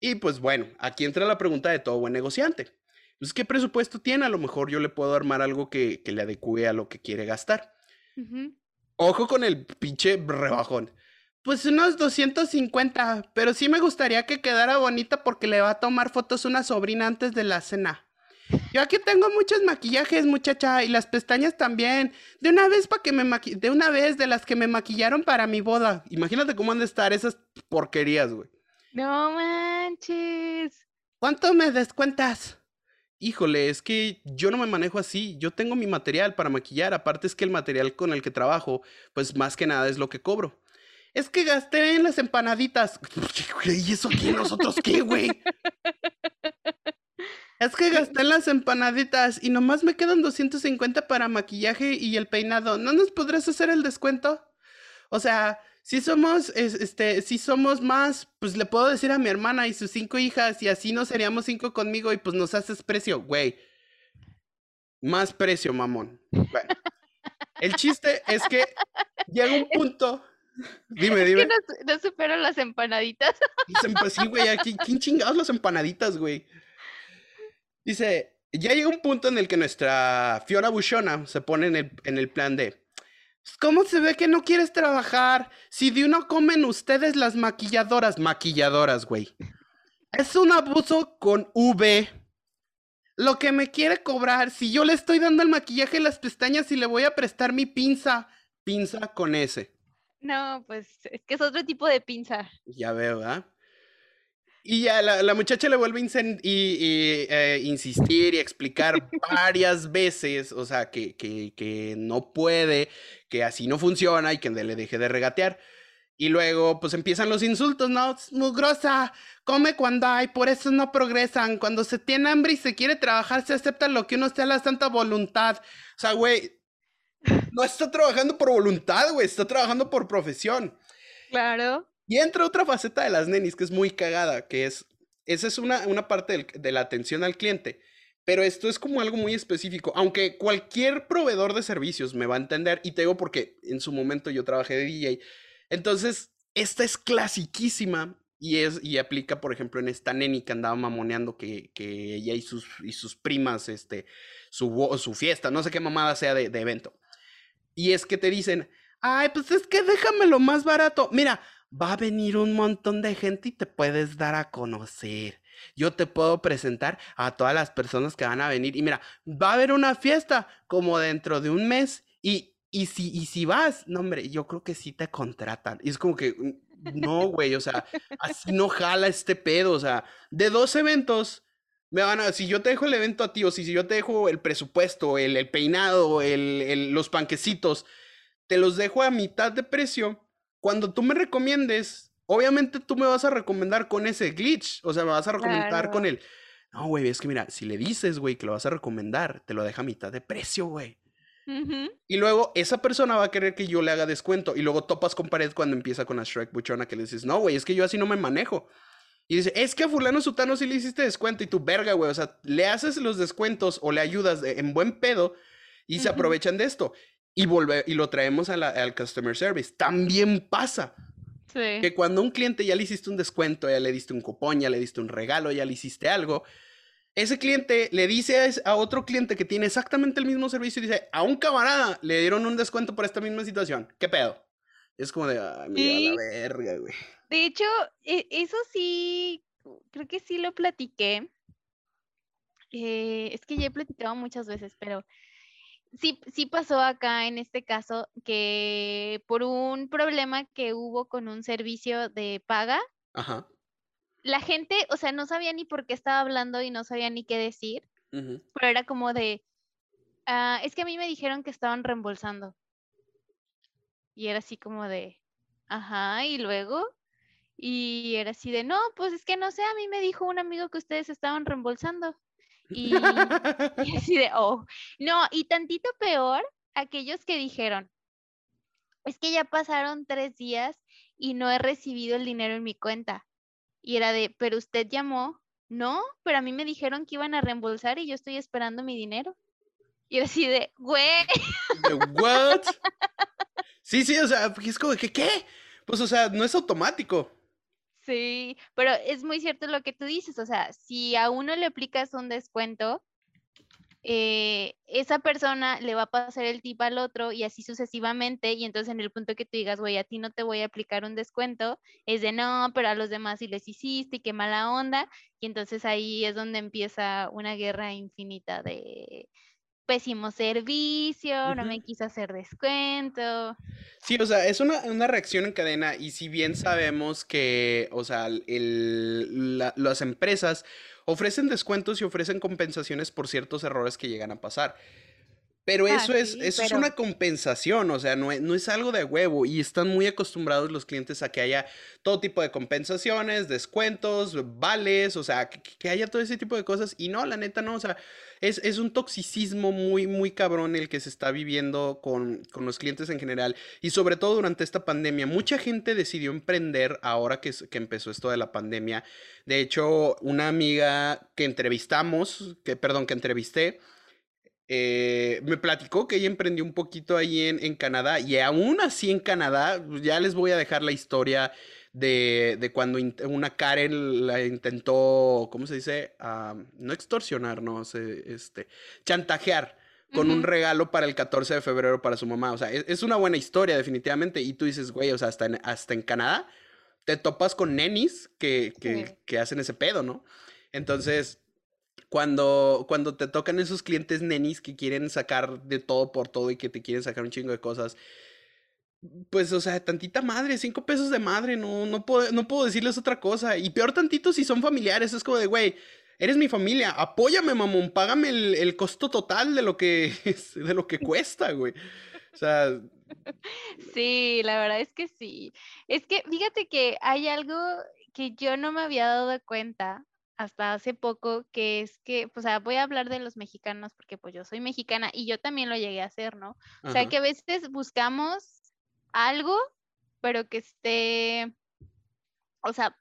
Y pues bueno, aquí entra la pregunta de todo buen negociante. Pues, ¿qué presupuesto tiene? A lo mejor yo le puedo armar algo que, que le adecue a lo que quiere gastar. Ojo con el pinche rebajón. Pues unos 250, pero sí me gustaría que quedara bonita porque le va a tomar fotos una sobrina antes de la cena. Yo aquí tengo muchos maquillajes, muchacha, y las pestañas también. De una vez para que me maqui de una vez de las que me maquillaron para mi boda. Imagínate cómo han de estar esas porquerías, güey. No manches. ¿Cuánto me descuentas? Híjole, es que yo no me manejo así. Yo tengo mi material para maquillar. Aparte es que el material con el que trabajo, pues más que nada es lo que cobro. Es que gasté en las empanaditas. [laughs] ¿Y eso aquí nosotros qué, güey? Es que gasté en las empanaditas y nomás me quedan 250 para maquillaje y el peinado. ¿No nos podrás hacer el descuento? O sea, si somos, este, si somos más, pues le puedo decir a mi hermana y sus cinco hijas y así no seríamos cinco conmigo y pues nos haces precio, güey. Más precio, mamón. Bueno, el chiste es que llega un punto. Dime, dime. no, supero las empanaditas. Sí, güey, ¿quién chingados las empanaditas, güey? Dice, ya llega un punto en el que nuestra Fiona Bushona se pone en el, en el plan de, ¿cómo se ve que no quieres trabajar? Si de uno comen ustedes las maquilladoras, maquilladoras, güey. Es un abuso con V. Lo que me quiere cobrar, si yo le estoy dando el maquillaje y las pestañas y le voy a prestar mi pinza, pinza con S. No, pues es que es otro tipo de pinza. Ya veo, ¿verdad? Y ya la, muchacha le vuelve a y, eh, insistir y explicar [laughs] varias veces, o sea, que, que, que, no puede, que así no funciona y que le deje de regatear. Y luego, pues empiezan los insultos, ¿no? Mugrosa, come cuando hay, por eso no progresan. Cuando se tiene hambre y se quiere trabajar, se acepta lo que uno sea la santa voluntad. O sea, güey, no está trabajando por voluntad, güey, está trabajando por profesión. Claro. Y entra otra faceta de las nenis que es muy cagada, que es, esa es una, una parte de la atención al cliente, pero esto es como algo muy específico, aunque cualquier proveedor de servicios me va a entender, y te digo porque en su momento yo trabajé de DJ, entonces esta es clasiquísima y, es, y aplica, por ejemplo, en esta neni que andaba mamoneando que, que ella y sus, y sus primas, este, su, su fiesta, no sé qué mamada sea de, de evento. Y es que te dicen, ay, pues es que déjamelo más barato. Mira, va a venir un montón de gente y te puedes dar a conocer. Yo te puedo presentar a todas las personas que van a venir. Y mira, va a haber una fiesta como dentro de un mes y, y, si, y si vas, no hombre, yo creo que sí te contratan. Y es como que, mm, no, [laughs] güey, o sea, así no jala este pedo. O sea, de dos eventos, me van a, si yo te dejo el evento a ti, o si, yo te dejo el presupuesto, el, el peinado, el, el, los panquecitos, te los dejo a mitad de precio cuando tú me recomiendes, obviamente tú me vas a recomendar con ese glitch, o sea, me vas a recomendar con el... No, güey, es que mira, si le dices, güey, que lo vas a recomendar, te lo deja a mitad de precio, güey. Y luego esa persona va a querer que yo le haga descuento. Y luego topas con pared cuando empieza con la Shrek Buchona que le dices, no, güey, es que yo así no me manejo. Y dice, es que a fulano sutano sí le hiciste descuento y tu verga, güey. O sea, le haces los descuentos o le ayudas en buen pedo y se aprovechan de esto y, volver, y lo traemos al customer service. También pasa. Que cuando un cliente ya le hiciste un descuento, ya le diste un cupón, ya le diste un regalo, ya le hiciste algo, ese cliente le dice a, otro cliente que tiene exactamente el mismo servicio y dice, a un camarada le dieron un descuento por esta misma situación. ¿Qué pedo? Es como de, ay, mira la verga, güey. De hecho, e, eso sí, creo que sí lo platiqué. Eh, es que ya he platicado muchas veces, pero sí, sí pasó acá en este caso que por un problema que hubo con un servicio de paga, la gente, o sea, no sabía ni por qué estaba hablando y no sabía ni qué decir, pero era como de, ah, es que a mí me dijeron que estaban reembolsando. Y era así como de, ajá, y luego, y era así de, no, pues es que no sé, a mí me dijo un amigo que ustedes estaban reembolsando. Y, [laughs] así de, oh, no, y tantito peor, aquellos que dijeron, es que ya pasaron tres días y no he recibido el dinero en mi cuenta. Y era de, pero usted llamó, no, pero a mí me dijeron que iban a reembolsar y yo estoy esperando mi dinero. Y así de, güey. ¿What? Sí, sí, o sea, es como que, ¿qué? Pues, o sea, no es automático. Sí, pero es muy cierto lo que tú dices, o sea, si a uno le aplicas un descuento, eh, esa persona le va a pasar el tip al otro y así sucesivamente, y entonces en el punto que tú digas, güey, a ti no te voy a aplicar un descuento, es de no, pero a los demás sí les hiciste y qué mala onda, y entonces ahí es donde empieza una guerra infinita de pésimo servicio, no me quiso hacer descuento. Sí, o sea, es una, reacción en cadena y si bien sabemos que, o sea, el, las empresas ofrecen descuentos y ofrecen compensaciones por ciertos errores que llegan a pasar. Pero ah, eso, es, eso es una compensación, o sea, no es, no es, algo de huevo y están muy acostumbrados los clientes a que haya todo tipo de compensaciones, descuentos, vales, o sea, que, haya todo ese tipo de cosas y no, la neta no, o sea, es, es un toxicismo muy, muy cabrón el que se está viviendo con, con, los clientes en general y sobre todo durante esta pandemia. Mucha gente decidió emprender ahora que, que empezó esto de la pandemia. De hecho, una amiga que entrevistamos, que, perdón, que entrevisté, eh, me platicó que ella emprendió un poquito ahí en, Canadá y aún así en Canadá, pues, ya les voy a dejar la historia de, cuando una Karen la intentó, ¿cómo se dice? Ah, no extorsionar, no, este, chantajear con un regalo para el 14 de febrero para su mamá. O sea, es, una buena historia definitivamente. Y tú dices, güey, o sea, hasta en, hasta en Canadá te topas con nenis que, que, que hacen ese pedo, ¿no? Entonces, cuando, cuando te tocan esos clientes nenis que quieren sacar de todo por todo y que te quieren sacar un chingo de cosas, pues, o sea, tantita madre, cinco pesos de madre, no, no, puedo, no puedo decirles otra cosa. Y peor tantito si son familiares, es como de, güey, eres mi familia, apóyame, mamón, págame el, costo total de lo que, [laughs] de lo que cuesta, güey. O sea... Sí, la verdad es que sí. Es que fíjate que hay algo que yo no me había dado cuenta hasta hace poco, que es que, pues, voy a hablar de los mexicanos porque pues yo soy mexicana y yo también lo llegué a hacer, ¿no? O sea, que a veces buscamos algo, pero que esté, o sea,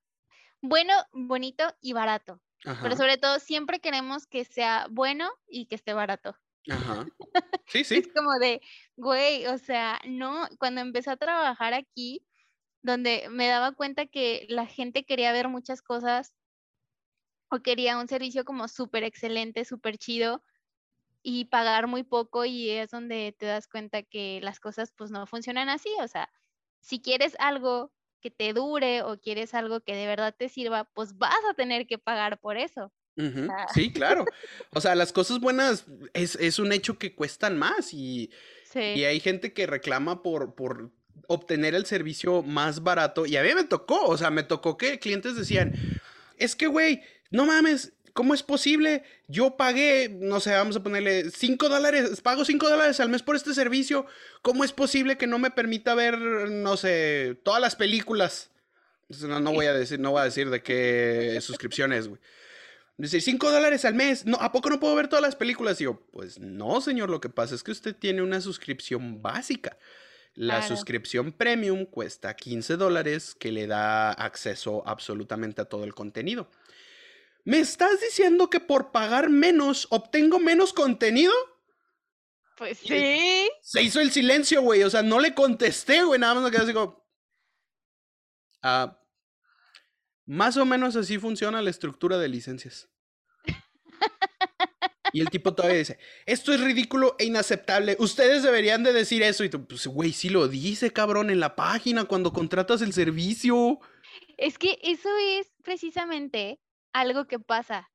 bueno, bonito y barato. Pero sobre todo siempre queremos que sea bueno y que esté barato. Ajá. [laughs] Sí, sí. es como de, güey, o sea, no, cuando empecé a trabajar aquí, donde me daba cuenta que la gente quería ver muchas cosas o quería un servicio como súper excelente, súper chido y pagar muy poco y es donde te das cuenta que las cosas pues no funcionan así. O sea, si quieres algo que te dure o quieres algo que de verdad te sirva, pues vas a tener que pagar por eso. Sí, claro. [laughs] O sea, las cosas buenas es, un hecho que cuestan más y, y hay gente que reclama por, por obtener el servicio más barato. Y a mí me tocó, o sea, me tocó que clientes decían, es que, güey, no mames, ¿cómo es posible? Yo pagué, no sé, vamos a ponerle 5 dólares, pago 5 dólares al mes por este servicio. ¿Cómo es posible que no me permita ver, no sé, todas las películas? No, no voy a decir, no voy a decir de qué [laughs] suscripción es, güey. Dice, 5 dólares al mes. No, ¿A poco no puedo ver todas las películas? Y yo, pues no, señor, lo que pasa es que usted tiene una suscripción básica. La suscripción premium cuesta 15 dólares que le da acceso absolutamente a todo el contenido. ¿Me estás diciendo que por pagar menos obtengo menos contenido? Pues sí. Se hizo el silencio, güey. O sea, no le contesté, güey. Nada más me quedé así como. Ah, más o menos así funciona la estructura de licencias. Y el tipo todavía dice, esto es ridículo e inaceptable. Ustedes deberían de decir eso. Y tú, pues, güey, sí lo dice, cabrón, en la página cuando contratas el servicio. Es que eso es precisamente algo que pasa,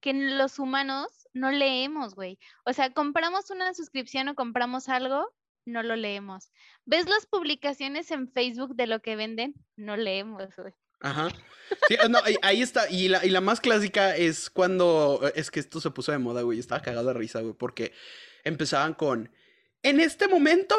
que los humanos no leemos, güey. O sea, compramos una suscripción o compramos algo, no lo leemos. ¿Ves las publicaciones en Facebook de lo que venden? No leemos, güey. Ajá. Sí, no, ahí está. Y la, y la más clásica es cuando. Es que esto se puso de moda, güey. Estaba cagado de risa, güey. Porque empezaban con. En este momento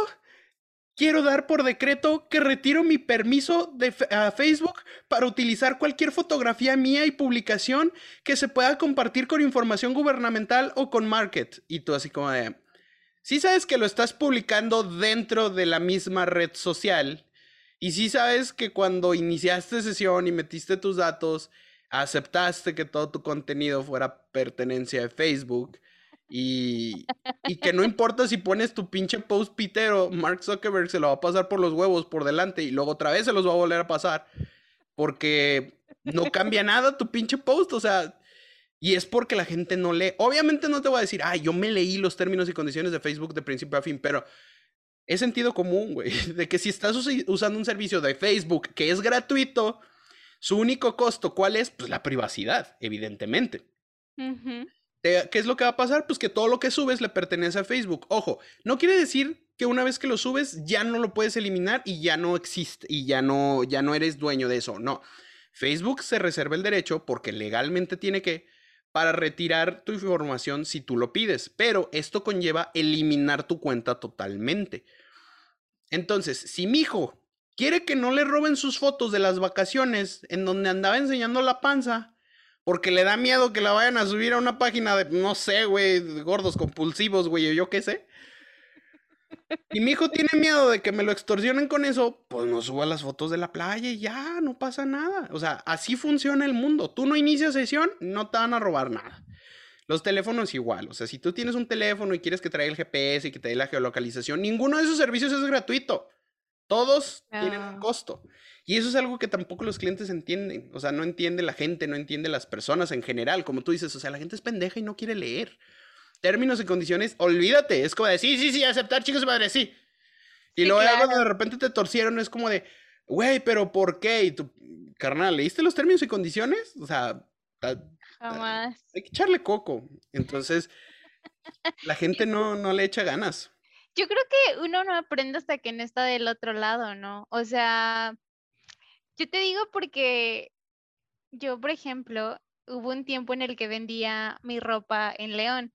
Quiero dar por decreto que retiro mi permiso de a Facebook para utilizar cualquier fotografía mía y publicación que se pueda compartir con información gubernamental o con market. Y tú así como de... Sí sabes que lo estás publicando dentro de la misma red social. Y sí sabes que cuando iniciaste sesión y metiste tus datos, aceptaste que todo tu contenido fuera pertenencia de Facebook Y, [laughs] y que no importa si pones tu pinche post pitero, Mark Zuckerberg se lo va a pasar por los huevos por delante y luego otra vez se los va a volver a pasar. Porque no cambia [laughs] nada tu pinche post, o sea, y es porque la gente no lee. Obviamente no te voy a decir, ah, yo me leí los términos y condiciones de Facebook de principio a fin, pero es sentido común, güey, [laughs] de que si estás usando un servicio de Facebook que es gratuito, su único costo, ¿cuál es? Pues la privacidad, evidentemente. ¿Qué es lo que va a pasar? Pues que todo lo que subes le pertenece a Facebook. Ojo, no quiere decir que una vez que lo subes ya no lo puedes eliminar y ya no existe y ya no, ya no eres dueño de eso. No. Facebook se reserva el derecho porque legalmente tiene que para retirar tu información si tú lo pides, pero esto conlleva eliminar tu cuenta totalmente. Entonces, si mi hijo quiere que no le roben sus fotos de las vacaciones en donde andaba enseñando la panza, porque le da miedo que la vayan a subir a una página de, no sé, güey, gordos compulsivos, güey, yo qué sé. Y mi hijo tiene miedo de que me lo extorsionen con eso, pues no suba las fotos de la playa y ya, no pasa nada. O sea, así funciona el mundo. Tú no inicias sesión, no te van a robar nada. Los teléfonos igual, o sea, si tú tienes un teléfono y quieres que traiga el GPS y que te dé la geolocalización, ninguno de esos servicios es gratuito. Todos tienen un ah. costo. Y eso es algo que tampoco los clientes entienden. O sea, no entiende la gente, no entiende las personas en general. Como tú dices, o sea, la gente es pendeja y no quiere leer términos y condiciones, olvídate. Es como de, sí, sí, sí, aceptar, chicos, madre, sí. Y luego de repente te torcieron, es como de, güey, pero ¿por qué? Y tú, carnal, ¿leíste los términos y condiciones? O sea, Jamás. hay que echarle coco. Entonces, la [laughs] gente no, no le echa ganas. Yo creo que uno no aprende hasta que no está del otro lado, ¿no? O sea, yo te digo porque yo, por ejemplo, hubo un tiempo en el que vendía mi ropa en León.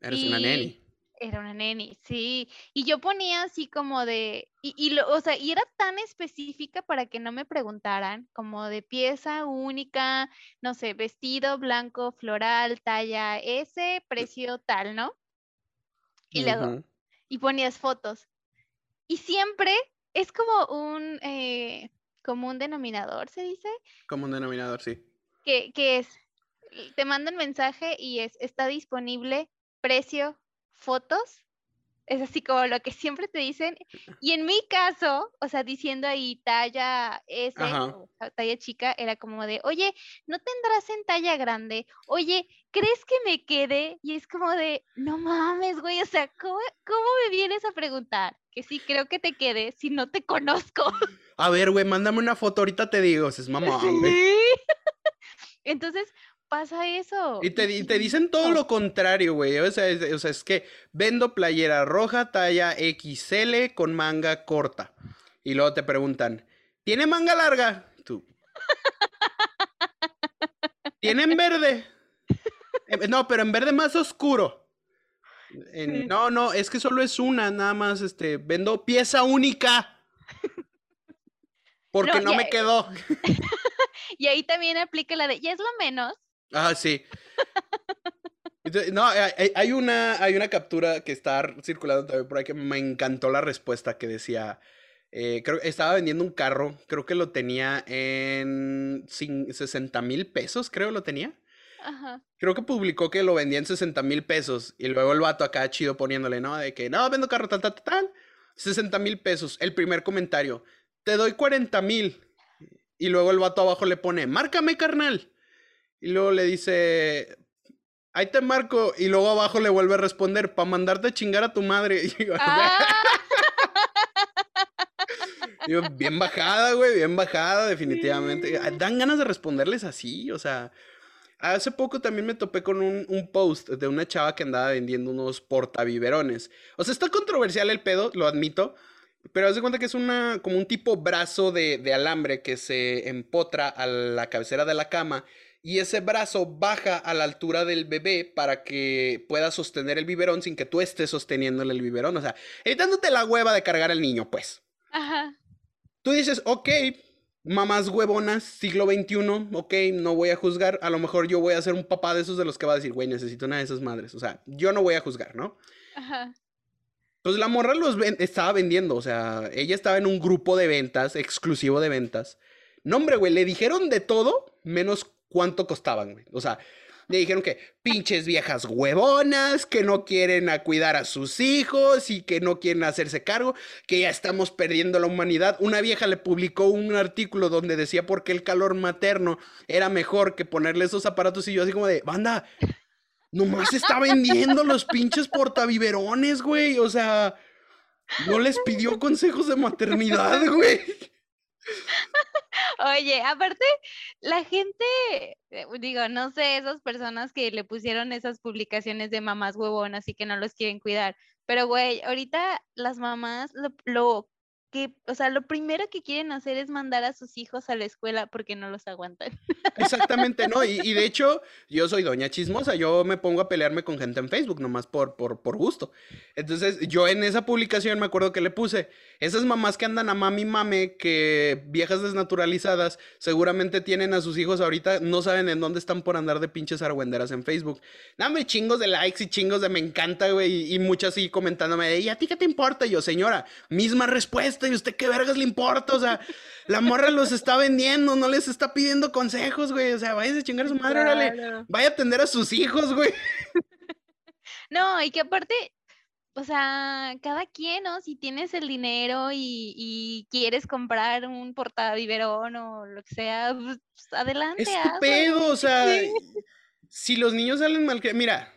Eres una neni. Era una neni, sí. Y yo ponía así como de, y, y lo, o sea, y era tan específica para que no me preguntaran, como de pieza única, no sé, vestido blanco, floral, talla S, precio tal, ¿no? Y luego, y ponías fotos. Y siempre es como un, eh, como un denominador, ¿se dice? Como un denominador, sí. Que, que es, te mandan mensaje y es, está disponible precio, fotos, es así como lo que siempre te dicen. Y en mi caso, o sea, diciendo ahí talla S o talla chica, era como de, oye, ¿no tendrás en talla grande? Oye, ¿crees que me quede? Y es como de, no mames, güey, o sea, ¿cómo, cómo me vienes a preguntar? Que sí, creo que te quede, si no te conozco. [laughs] A ver, güey, mándame una foto, ahorita te digo, es mamá. [laughs] Entonces, pasa eso. Y te, dicen todo lo contrario, güey. O sea, es, que vendo playera roja, talla XL con manga corta. Y luego te preguntan, ¿tiene manga larga? Tú. [laughs] ¿Tiene en verde? Eh, no, pero en verde más oscuro. No, no, es que solo es una, nada más, este, vendo pieza única. Porque no, me quedó. [laughs] y ahí también aplica la de, ya es lo menos. Ah, sí. No, hay, una, hay una captura que está circulando también por ahí que me encantó la respuesta que decía, eh, creo que estaba vendiendo un carro, creo que lo tenía en 60 mil pesos, creo lo tenía. Ajá. Creo que publicó que lo vendía en 60 mil pesos y luego el vato acá chido poniéndole, ¿no? De que, no, vendo carro tal, tal, tal, 60 mil pesos. El primer comentario, te doy 40 mil. Y luego el vato abajo le pone, márcame, carnal. Y luego le dice, ahí te marco. Y luego abajo le vuelve a responder, para mandarte a chingar a tu madre. [laughs] Digo, ah. bien bajada, güey, bien bajada, definitivamente. Dan ganas de responderles así, o sea. Hace poco también me topé con un, un, post de una chava que andaba vendiendo unos portaviverones. O sea, está controversial el pedo, lo admito. Pero haz de cuenta que es una, como un tipo brazo de, de alambre que se empotra a la cabecera de la cama y ese brazo baja a la altura del bebé para que pueda sostener el biberón sin que tú estés sosteniéndole el biberón. O sea, evitándote la hueva de cargar al niño, pues. Ajá. Tú dices, ok, mamás huevonas, siglo XXI, ok, no voy a juzgar. A lo mejor yo voy a ser un papá de esos de los que va a decir, güey, necesito una de esas madres. O sea, yo no voy a juzgar, ¿no? Ajá. Pues la morra los estaba vendiendo, o sea, ella estaba en un grupo de ventas, exclusivo de ventas. No, hombre, güey, le dijeron de todo menos cuánto costaban, güey. O sea, Le dijeron que pinches viejas huevonas, que no quieren a cuidar a sus hijos y que no quieren hacerse cargo, que ya estamos perdiendo la humanidad. Una vieja le publicó un artículo donde decía por qué el calor materno era mejor que ponerle esos aparatos y yo así como de, banda, nomás está vendiendo los pinches portaviverones, güey. O sea, no les pidió consejos de maternidad, güey. Oye, aparte, la gente, eh, digo, no sé, esas personas que le pusieron esas publicaciones de mamás huevonas y que no los quieren cuidar, pero güey, ahorita las mamás lo, lo que, o sea, lo primero que quieren hacer es mandar a sus hijos a la escuela porque no los aguantan. Exactamente, ¿no? Y, de [laughs] hecho, yo soy doña chismosa, yo me pongo a pelearme con gente en Facebook, nomás por, por, por gusto. Entonces, yo en esa publicación me acuerdo que le puse, esas mamás que andan a mami mame, que viejas desnaturalizadas, seguramente tienen a sus hijos ahorita, no saben en dónde están por andar de pinches argüenderas en Facebook. Dame chingos de likes y chingos de me encanta, güey, y, muchas así comentándome, ¿y a ti qué te importa? Y yo, señora, misma respuesta ¿y usted qué vergas le importa? O sea, la morra los está vendiendo, no les está pidiendo consejos, güey. O sea, vaya a chingar a su madre, órale. Vaya a atender a sus hijos, güey. [laughs] No, y que aparte, o sea, cada quien, ¿no? Si tienes el dinero y, quieres comprar un portaviverón o lo que sea, pues adelante. Estupendo, o sea, si los niños salen mal, mira,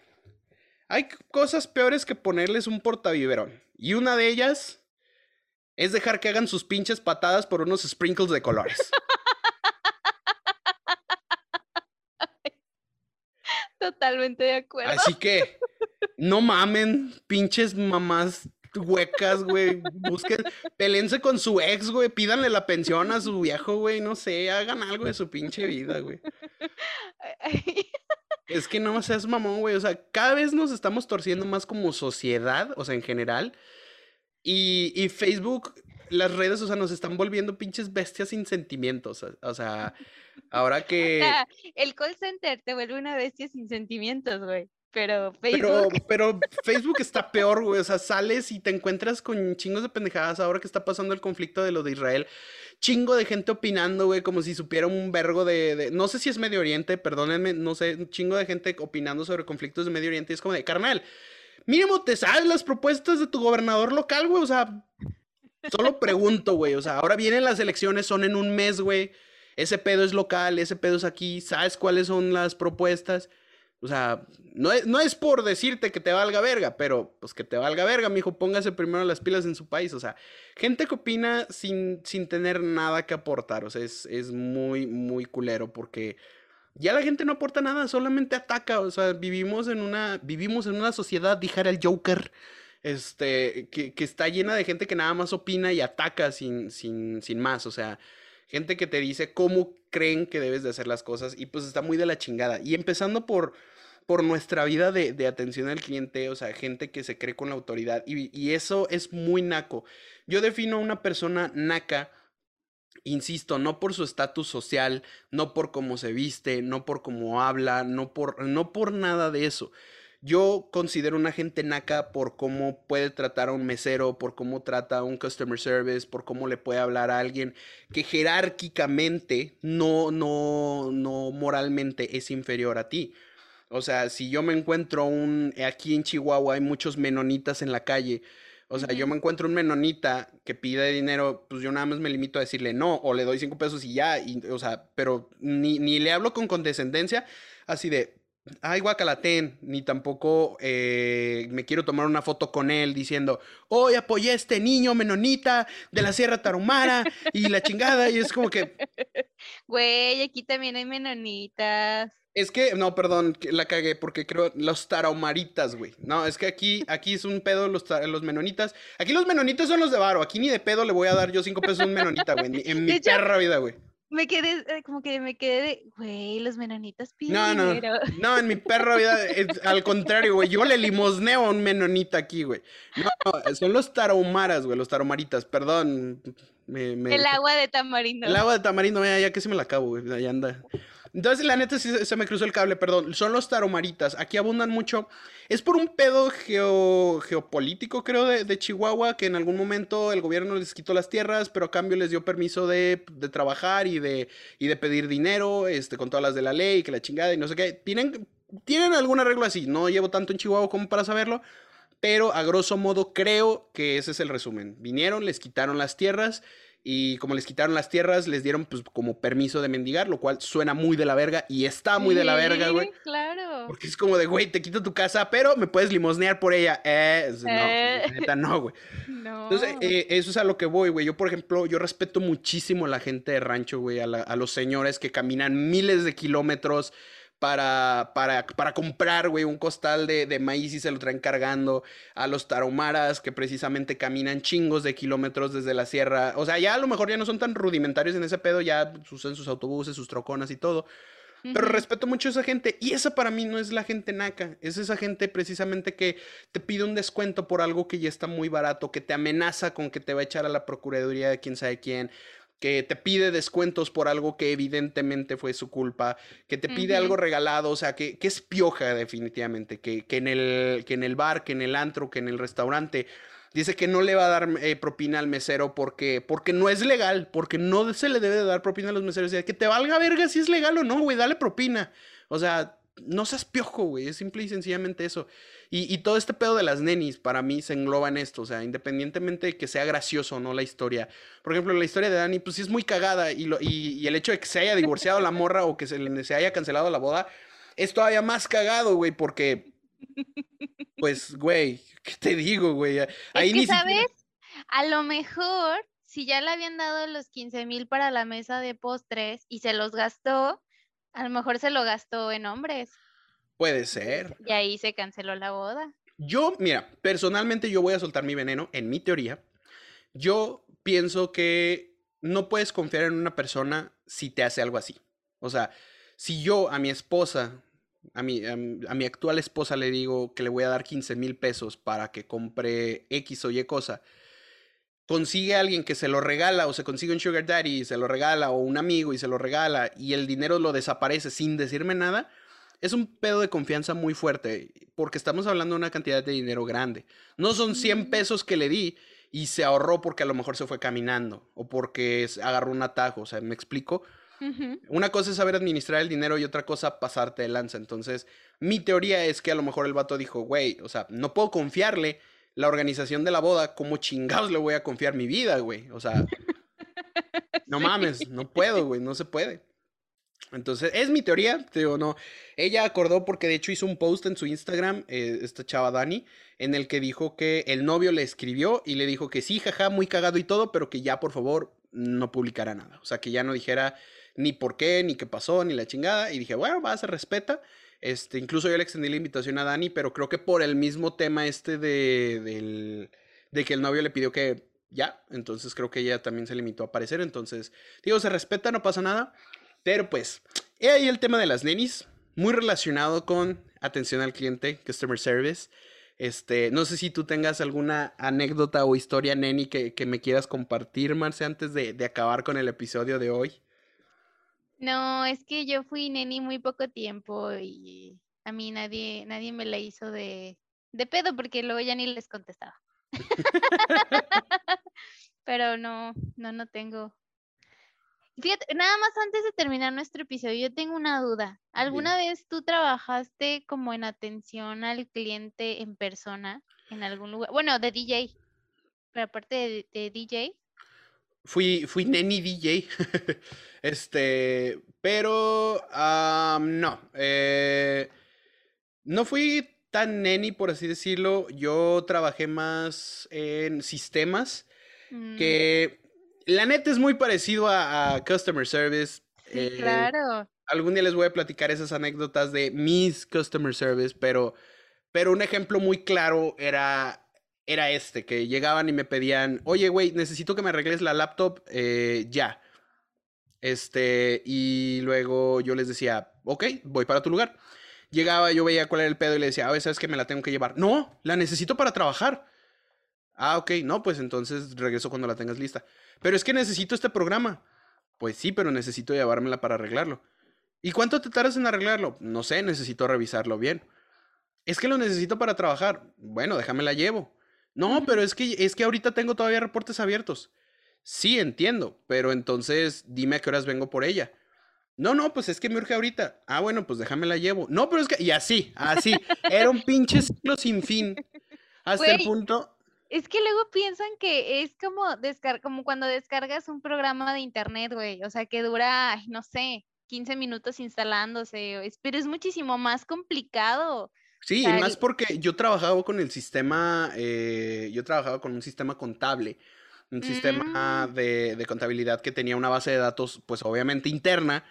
hay cosas peores que ponerles un portaviverón. Y una de ellas es dejar que hagan sus pinches patadas por unos sprinkles de colores. [laughs] Totalmente de acuerdo. Así que no mamen, pinches mamás huecas, güey. Busquen, pelense con su ex, güey. Pídanle la pensión a su viejo, güey. No sé, hagan algo de su pinche vida, güey. [laughs] Es que no seas mamón, güey. O sea, cada vez nos estamos torciendo más como sociedad, o sea, en general. Y, Facebook, las redes, o sea, nos están volviendo pinches bestias sin sentimientos. O sea, ahora [laughs] que. el call center te vuelve una bestia sin sentimientos, güey. Pero Facebook. [laughs] Pero, Facebook está peor, güey. O sea, sales y te encuentras con chingos de pendejadas. Ahora que está pasando el conflicto de lo de Israel. Chingo de gente opinando, güey, como si supiera un vergo de, de, No sé si es Medio Oriente, perdónenme, no sé. Un chingo de gente opinando sobre conflictos de Medio Oriente. Y es como de, carnal, mínimo te sabes las propuestas de tu gobernador local, güey. O sea, solo pregunto, güey. O sea, ahora vienen las elecciones, son en un mes, güey. Ese pedo es local, ese pedo es aquí. ¿Sabes cuáles son las propuestas? O sea, no es, no es por decirte que te valga verga, pero pues que te valga verga, mijo. Póngase primero las pilas en su país. O sea, gente que opina sin, sin tener nada que aportar. O sea, es, es muy, muy culero porque ya la gente no aporta nada, solamente ataca. O sea, vivimos en una, vivimos en una sociedad, dijera el Joker, este, que, que, está llena de gente que nada más opina y ataca sin, sin, sin más. O sea, gente que te dice cómo creen que debes de hacer las cosas y pues está muy de la chingada. Y empezando por, por nuestra vida de, de atención al cliente, o sea, gente que se cree con la autoridad y, y eso es muy naco. Yo defino a una persona naca Insisto, no por su estatus social, no por cómo se viste, no por cómo habla, no por, no por nada de eso. Yo considero una gente naca por cómo puede tratar a un mesero, por cómo trata a un customer service, por cómo le puede hablar a alguien que jerárquicamente, no, no, no moralmente es inferior a ti. O sea, si yo me encuentro un, aquí en Chihuahua hay muchos menonitas en la calle, o sea, yo me encuentro un menonita que pide dinero, pues yo nada más me limito a decirle no, o le doy cinco pesos y ya, y, o sea, pero ni, ni le hablo con condescendencia, así de, ay, guacalatén, ni tampoco eh, me quiero tomar una foto con él diciendo, hoy apoyé a este niño menonita de la Sierra Tarumara y la chingada, y es como que... [laughs] Güey, aquí también hay menonitas. Es que, no, perdón, la cagué porque creo los tarahumaritas, güey. No, es que aquí, aquí es un pedo los, los menonitas. Aquí los menonitas son los de varo. Aquí ni de pedo le voy a dar yo cinco pesos a un menonita, güey. En mi, [laughs] perra vida, güey. Me quedé, eh, como que me quedé de, güey, los menonitas piden no, no, No, en mi perra vida, al contrario, güey. Yo le limosneo a un menonita aquí, güey. No, son los tarahumaras, güey, los tarahumaritas, perdón. El agua de tamarindo. El agua de tamarindo, ya, ya que se me la acabo, güey. Ya anda. Entonces, la neta, sí se me cruzó el cable, perdón. Son los taromaritas. Aquí abundan mucho. Es por un pedo geopolítico, creo, de, Chihuahua, que en algún momento el gobierno les quitó las tierras, pero a cambio les dio permiso de, trabajar y de, y de pedir dinero, este, con todas las de la ley, que la chingada y no sé qué. Tienen tienen algún arreglo así. No llevo tanto en Chihuahua como para saberlo, pero a grosso modo creo que ese es el resumen. Vinieron, les quitaron las tierras y como les quitaron las tierras, les dieron pues como permiso de mendigar, lo cual suena muy de la verga y está muy de la verga, güey. claro. Porque es como de, güey, te quito tu casa, pero me puedes limosnear por ella. Eh, no, Eh. neta no, güey. [laughs] No. Entonces, eh, eso es a lo que voy, güey. Yo, por ejemplo, yo respeto muchísimo a la gente de rancho, güey, a, los señores que caminan miles de kilómetros para, para, para comprar, güey, un costal de, de maíz y se lo traen cargando, a los tarahumaras que precisamente caminan chingos de kilómetros desde la sierra. O sea, ya a lo mejor ya no son tan rudimentarios en ese pedo, ya usan sus autobuses, sus troconas y todo. Pero respeto mucho a esa gente. Y esa para mí no es la gente naca. Es esa gente precisamente que te pide un descuento por algo que ya está muy barato, que te amenaza con que te va a echar a la procuraduría de quién sabe quién, que te pide descuentos por algo que evidentemente fue su culpa, que te pide algo regalado, o sea, que, que es pioja definitivamente, que, que en el, que en el bar, que en el antro, que en el restaurante. Dice que no le va a dar eh, propina al mesero porque, porque no es legal, porque no se le debe de dar propina a los meseros. Y que te valga verga si es legal o no, güey, dale propina. O sea, no seas piojo, güey, es simple y sencillamente eso. Y, y todo este pedo de las nenis, para mí, se engloba en esto. O sea, independientemente de que sea gracioso o no la historia. Por ejemplo, la historia de Dani, pues sí es muy cagada. Y, lo, y, y el hecho de que se haya divorciado la morra o que se, se haya cancelado la boda, es todavía más cagado, güey, porque... Pues, güey, ¿qué te digo, güey? Es Ahí que, ni siquiera- ¿sabes? A lo mejor, si ya le habían dado los 15 mil para la mesa de postres y se los gastó, a lo mejor se lo gastó en hombres Puede ser. y ahí se canceló la boda. Yo, mira, personalmente yo voy a soltar mi veneno en mi teoría. Yo pienso que no puedes confiar en una persona si te hace algo así. O sea, si yo a mi esposa, a mi, a mi, a mi actual esposa le digo que le voy a dar 15 mil pesos para que compre X o Y cosa, consigue a alguien que se lo regala o se consigue un sugar daddy y se lo regala o un amigo y se lo regala y el dinero lo desaparece sin decirme nada, es un pedo de confianza muy fuerte porque estamos hablando de una cantidad de dinero grande. No son 100 Mm. pesos que le di y se ahorró porque a lo mejor se fue caminando o porque agarró un atajo, o sea, ¿me explico? Una cosa es saber administrar el dinero y otra cosa pasarte de lanza. Entonces, mi teoría es que a lo mejor el vato dijo, güey, o sea, no puedo confiarle la organización de la boda, ¿cómo chingados le voy a confiar mi vida, güey? O sea, [laughs] no Sí. mames, no puedo, güey, no se puede. Entonces, es mi teoría, te digo, no. Ella acordó porque de hecho hizo un post en su Instagram, eh, esta chava Dani, en el que dijo que el novio le escribió y le dijo que sí, jaja, muy cagado y todo, pero que ya por favor no publicara nada. O sea, que ya no dijera ni por qué, ni qué pasó, ni la chingada. Y dije, bueno, va, se respeta. Este, incluso yo le extendí la invitación a Dani, pero creo que por el mismo tema este de, del- de que el novio le pidió que ya, entonces creo que ella también se limitó a aparecer. Entonces, digo, se respeta, no pasa nada. Pero pues, he ahí el tema de las nenis, muy relacionado con atención al cliente, customer service. Este, no sé si tú tengas alguna anécdota o historia neni que, que me quieras compartir, Marce, antes de, de acabar con el episodio de hoy. No, es que yo fui neni muy poco tiempo y a mí nadie, nadie me la hizo de, de pedo porque luego ya ni les contestaba. [laughs] Pero no, no, no tengo. Fíjate, nada más antes de terminar nuestro episodio, yo tengo una duda. ¿Alguna vez tú trabajaste como en atención al cliente en persona en algún lugar? Bueno, de DJ, pero aparte de, de DJ. Fui, fui neni DJ. [laughs] este, pero no. eh, no fui tan neni, por así decirlo. Yo trabajé más en sistemas Mm, que la neta es muy parecido a, a customer service. sí, eh, claro. Algún día les voy a platicar esas anécdotas de mis customer service, pero, pero un ejemplo muy claro era, era este, que llegaban y me pedían, oye, güey, necesito que me arregles la laptop eh, ya. Este, y luego yo les decía, ok, voy para tu lugar. Llegaba, yo veía cuál era el pedo y le decía, a ver, ¿sabes que me la tengo que llevar? No, la necesito para trabajar. Ah, ok, no, pues entonces regreso cuando la tengas lista. Pero es que necesito este programa. Pues sí, pero necesito llevármela para arreglarlo. ¿Y cuánto te tardas en arreglarlo? No sé, necesito revisarlo bien. Es que lo necesito para trabajar. Bueno, déjame la llevo. No, pero es que es que ahorita tengo todavía reportes abiertos. Sí, entiendo, pero entonces dime a qué horas vengo por ella. No, no, pues es que me urge ahorita. Ah, bueno, pues déjame la llevo. No, pero es que. Y así, así. Era un pinche ciclo sin fin. Hasta el punto. Es que luego piensan que es como descar como cuando descargas un programa de internet, güey. O sea, que dura, no sé, 15 minutos instalándose. pero es muchísimo más complicado. Sí, y más porque yo trabajaba con el sistema, eh, yo trabajaba con un sistema contable, un sistema Mm. de, de contabilidad que tenía una base de datos, pues obviamente interna,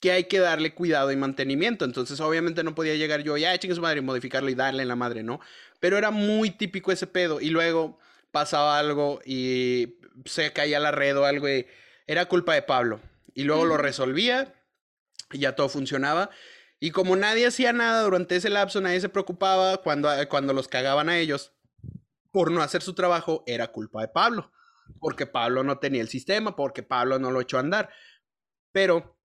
que hay que darle cuidado y mantenimiento. Entonces, obviamente no podía llegar yo, ya chingue su madre, y modificarlo y darle en la madre, ¿no? Pero era muy típico ese pedo. Y luego pasaba algo y se caía la red o algo y era culpa de Pablo. Y luego lo resolvía y ya todo funcionaba. Y como nadie hacía nada durante ese lapso, nadie se preocupaba cuando, cuando los cagaban a ellos por no hacer su trabajo, era culpa de Pablo. Porque Pablo no tenía el sistema, porque Pablo no lo echó a andar. Pero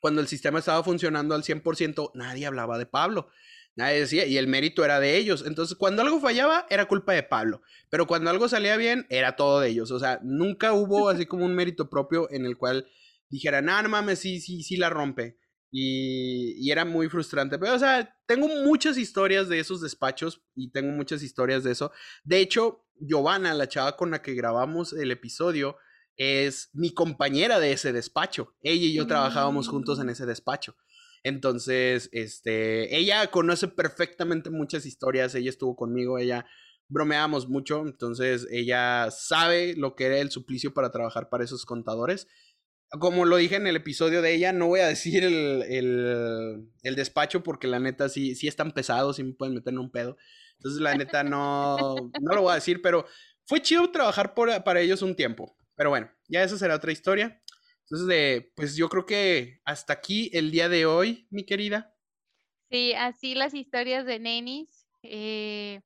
cuando el sistema estaba funcionando al 100%, nadie hablaba de Pablo. Nadie decía, y el mérito era de ellos. Entonces, cuando algo fallaba, era culpa de Pablo. Pero cuando algo salía bien, era todo de ellos. O sea, nunca hubo así como un mérito propio en el cual dijeran, ah, no mames, sí, sí, sí la rompe. Y, y era muy frustrante. Pero, o sea, tengo muchas historias de esos despachos y tengo muchas historias de eso. De hecho, Giovanna, la chava con la que grabamos el episodio, es mi compañera de ese despacho. Ella y yo trabajábamos juntos en Mm. ese despacho. Entonces, este, ella conoce perfectamente muchas historias, ella estuvo conmigo, ella bromeábamos mucho, entonces ella sabe lo que era el suplicio para trabajar para esos contadores. Como lo dije en el episodio de ella, no voy a decir el, el, despacho porque la neta sí, sí están pesados, sí me pueden meter en un pedo. Entonces, la neta no, no lo voy a decir, pero fue chido trabajar por, para ellos un tiempo. Pero bueno, ya esa será otra historia. Entonces, de, pues yo creo que hasta aquí el día de hoy, mi querida. Sí, así las historias de nenis. eh,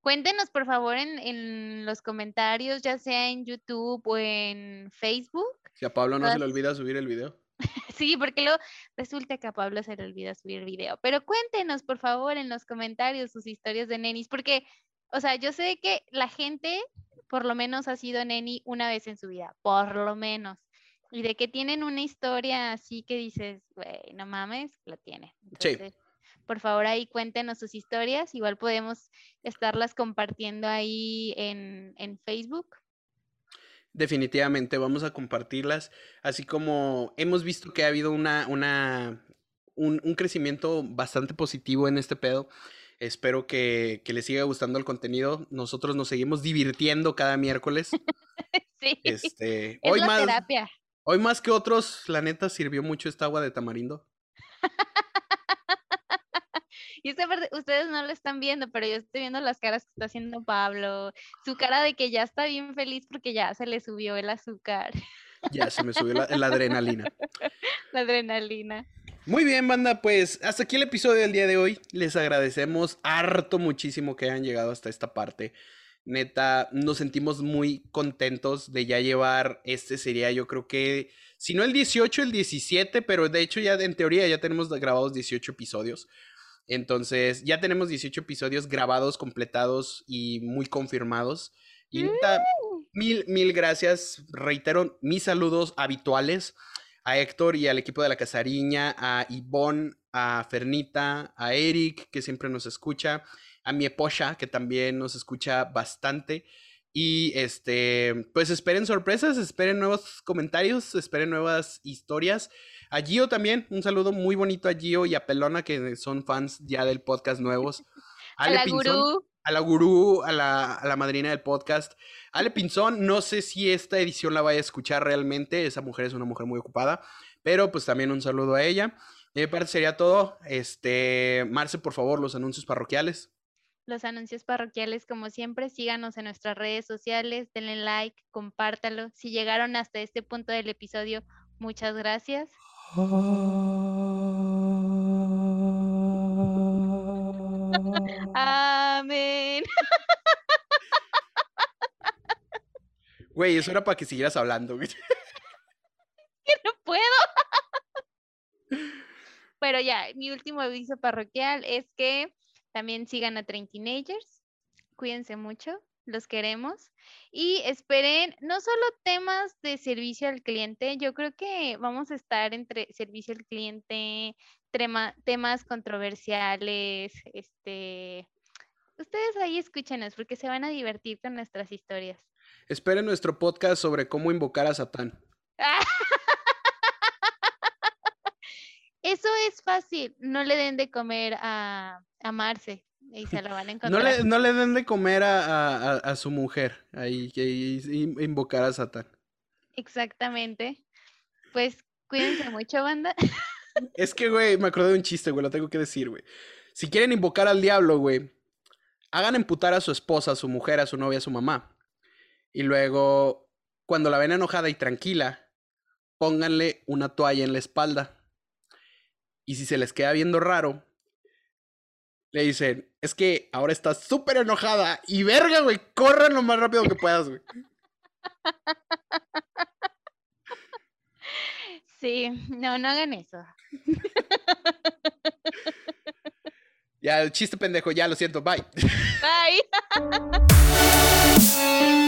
cuéntenos, por favor, en, en los comentarios, ya sea en YouTube o en Facebook. Si a Pablo no se le olvida subir el video. [laughs] Sí, porque luego resulta que a Pablo se le olvida subir video. Pero cuéntenos, por favor, en los comentarios sus historias de nenis, porque, o sea, yo sé que la gente por lo menos ha sido neni una vez en su vida, por lo menos. Y de que tienen una historia así que dices, güey, no mames, la tiene. Sí. Por favor, ahí cuéntenos sus historias. Igual podemos estarlas compartiendo ahí en, en Facebook. Definitivamente vamos a compartirlas, así como hemos visto que ha habido una, una, un, un crecimiento bastante positivo en este pedo. Espero que, que les siga gustando el contenido. Nosotros nos seguimos divirtiendo cada miércoles. [laughs] sí, Este, es hoy la más, terapia. hoy más que otros, la neta sirvió mucho esta agua de tamarindo. Y esta parte, ustedes no lo están viendo, pero yo estoy viendo las caras que está haciendo Pablo, su cara de que ya está bien feliz porque ya se le subió el azúcar, [laughs] Ya se me subió la, la adrenalina. [laughs] la adrenalina. Muy bien, banda, pues hasta aquí el episodio del día de hoy. Les agradecemos harto muchísimo que hayan llegado hasta esta parte. Neta, nos sentimos muy contentos de ya llevar, este sería yo creo que, si no el 18, el 17, pero de hecho ya en teoría ya tenemos grabados 18 episodios. Entonces, ya tenemos 18 episodios grabados, completados y muy confirmados. Y neta, mil, mil gracias. Reitero mis saludos habituales a Héctor y al equipo de la Casariña, a Ivonne, a Fernita, a Eric, que siempre nos escucha, a mi esposa, que también nos escucha bastante. Y este, pues esperen sorpresas, esperen nuevos comentarios, esperen nuevas historias. A Gio también, un saludo muy bonito a Gio y a Pelona, que son fans ya del podcast nuevos. [laughs] A Ale la Pinzón, gurú, a la gurú, a la, a la madrina del podcast. Ale Pinzón, no sé si esta edición la vaya a escuchar realmente, esa mujer es una mujer muy ocupada, pero pues también un saludo a ella. Mi parte sería todo. Este, Marce, por favor, los anuncios parroquiales. los anuncios parroquiales, como siempre, síganos en nuestras redes sociales, denle like, compártalo. Si llegaron hasta este punto del episodio, muchas gracias. Amén. Güey, eso era para que siguieras hablando. güey. que no puedo. Pero ya, mi último aviso parroquial es que también sigan a Train Teenagers. Cuídense mucho. Los queremos. Y esperen no solo temas de servicio al cliente, yo creo que vamos a estar entre servicio al cliente, temas controversiales, este, ustedes ahí escúchenos porque se van a divertir con nuestras historias. Esperen nuestro podcast sobre cómo invocar a Satán. [laughs] Eso es fácil, no le den de comer a, a Marce. Y se lo van a encontrar. No le, no le den de comer a, su mujer, ahí, invocar a Satán. Exactamente. Pues cuídense mucho, banda. [laughs] Es que, güey, me acordé de un chiste, güey, lo tengo que decir, güey. Si quieren invocar al diablo, güey, hagan emputar a su esposa, a su mujer, a su novia, a su mamá. Y luego, cuando la ven enojada y tranquila, pónganle una toalla en la espalda. Y si se les queda viendo raro, le dicen, es que ahora estás súper enojada y verga, güey, corran lo más rápido que puedas, güey. Sí, no, no hagan eso. Ya, el chiste pendejo, ya lo siento, bye. Bye. [laughs]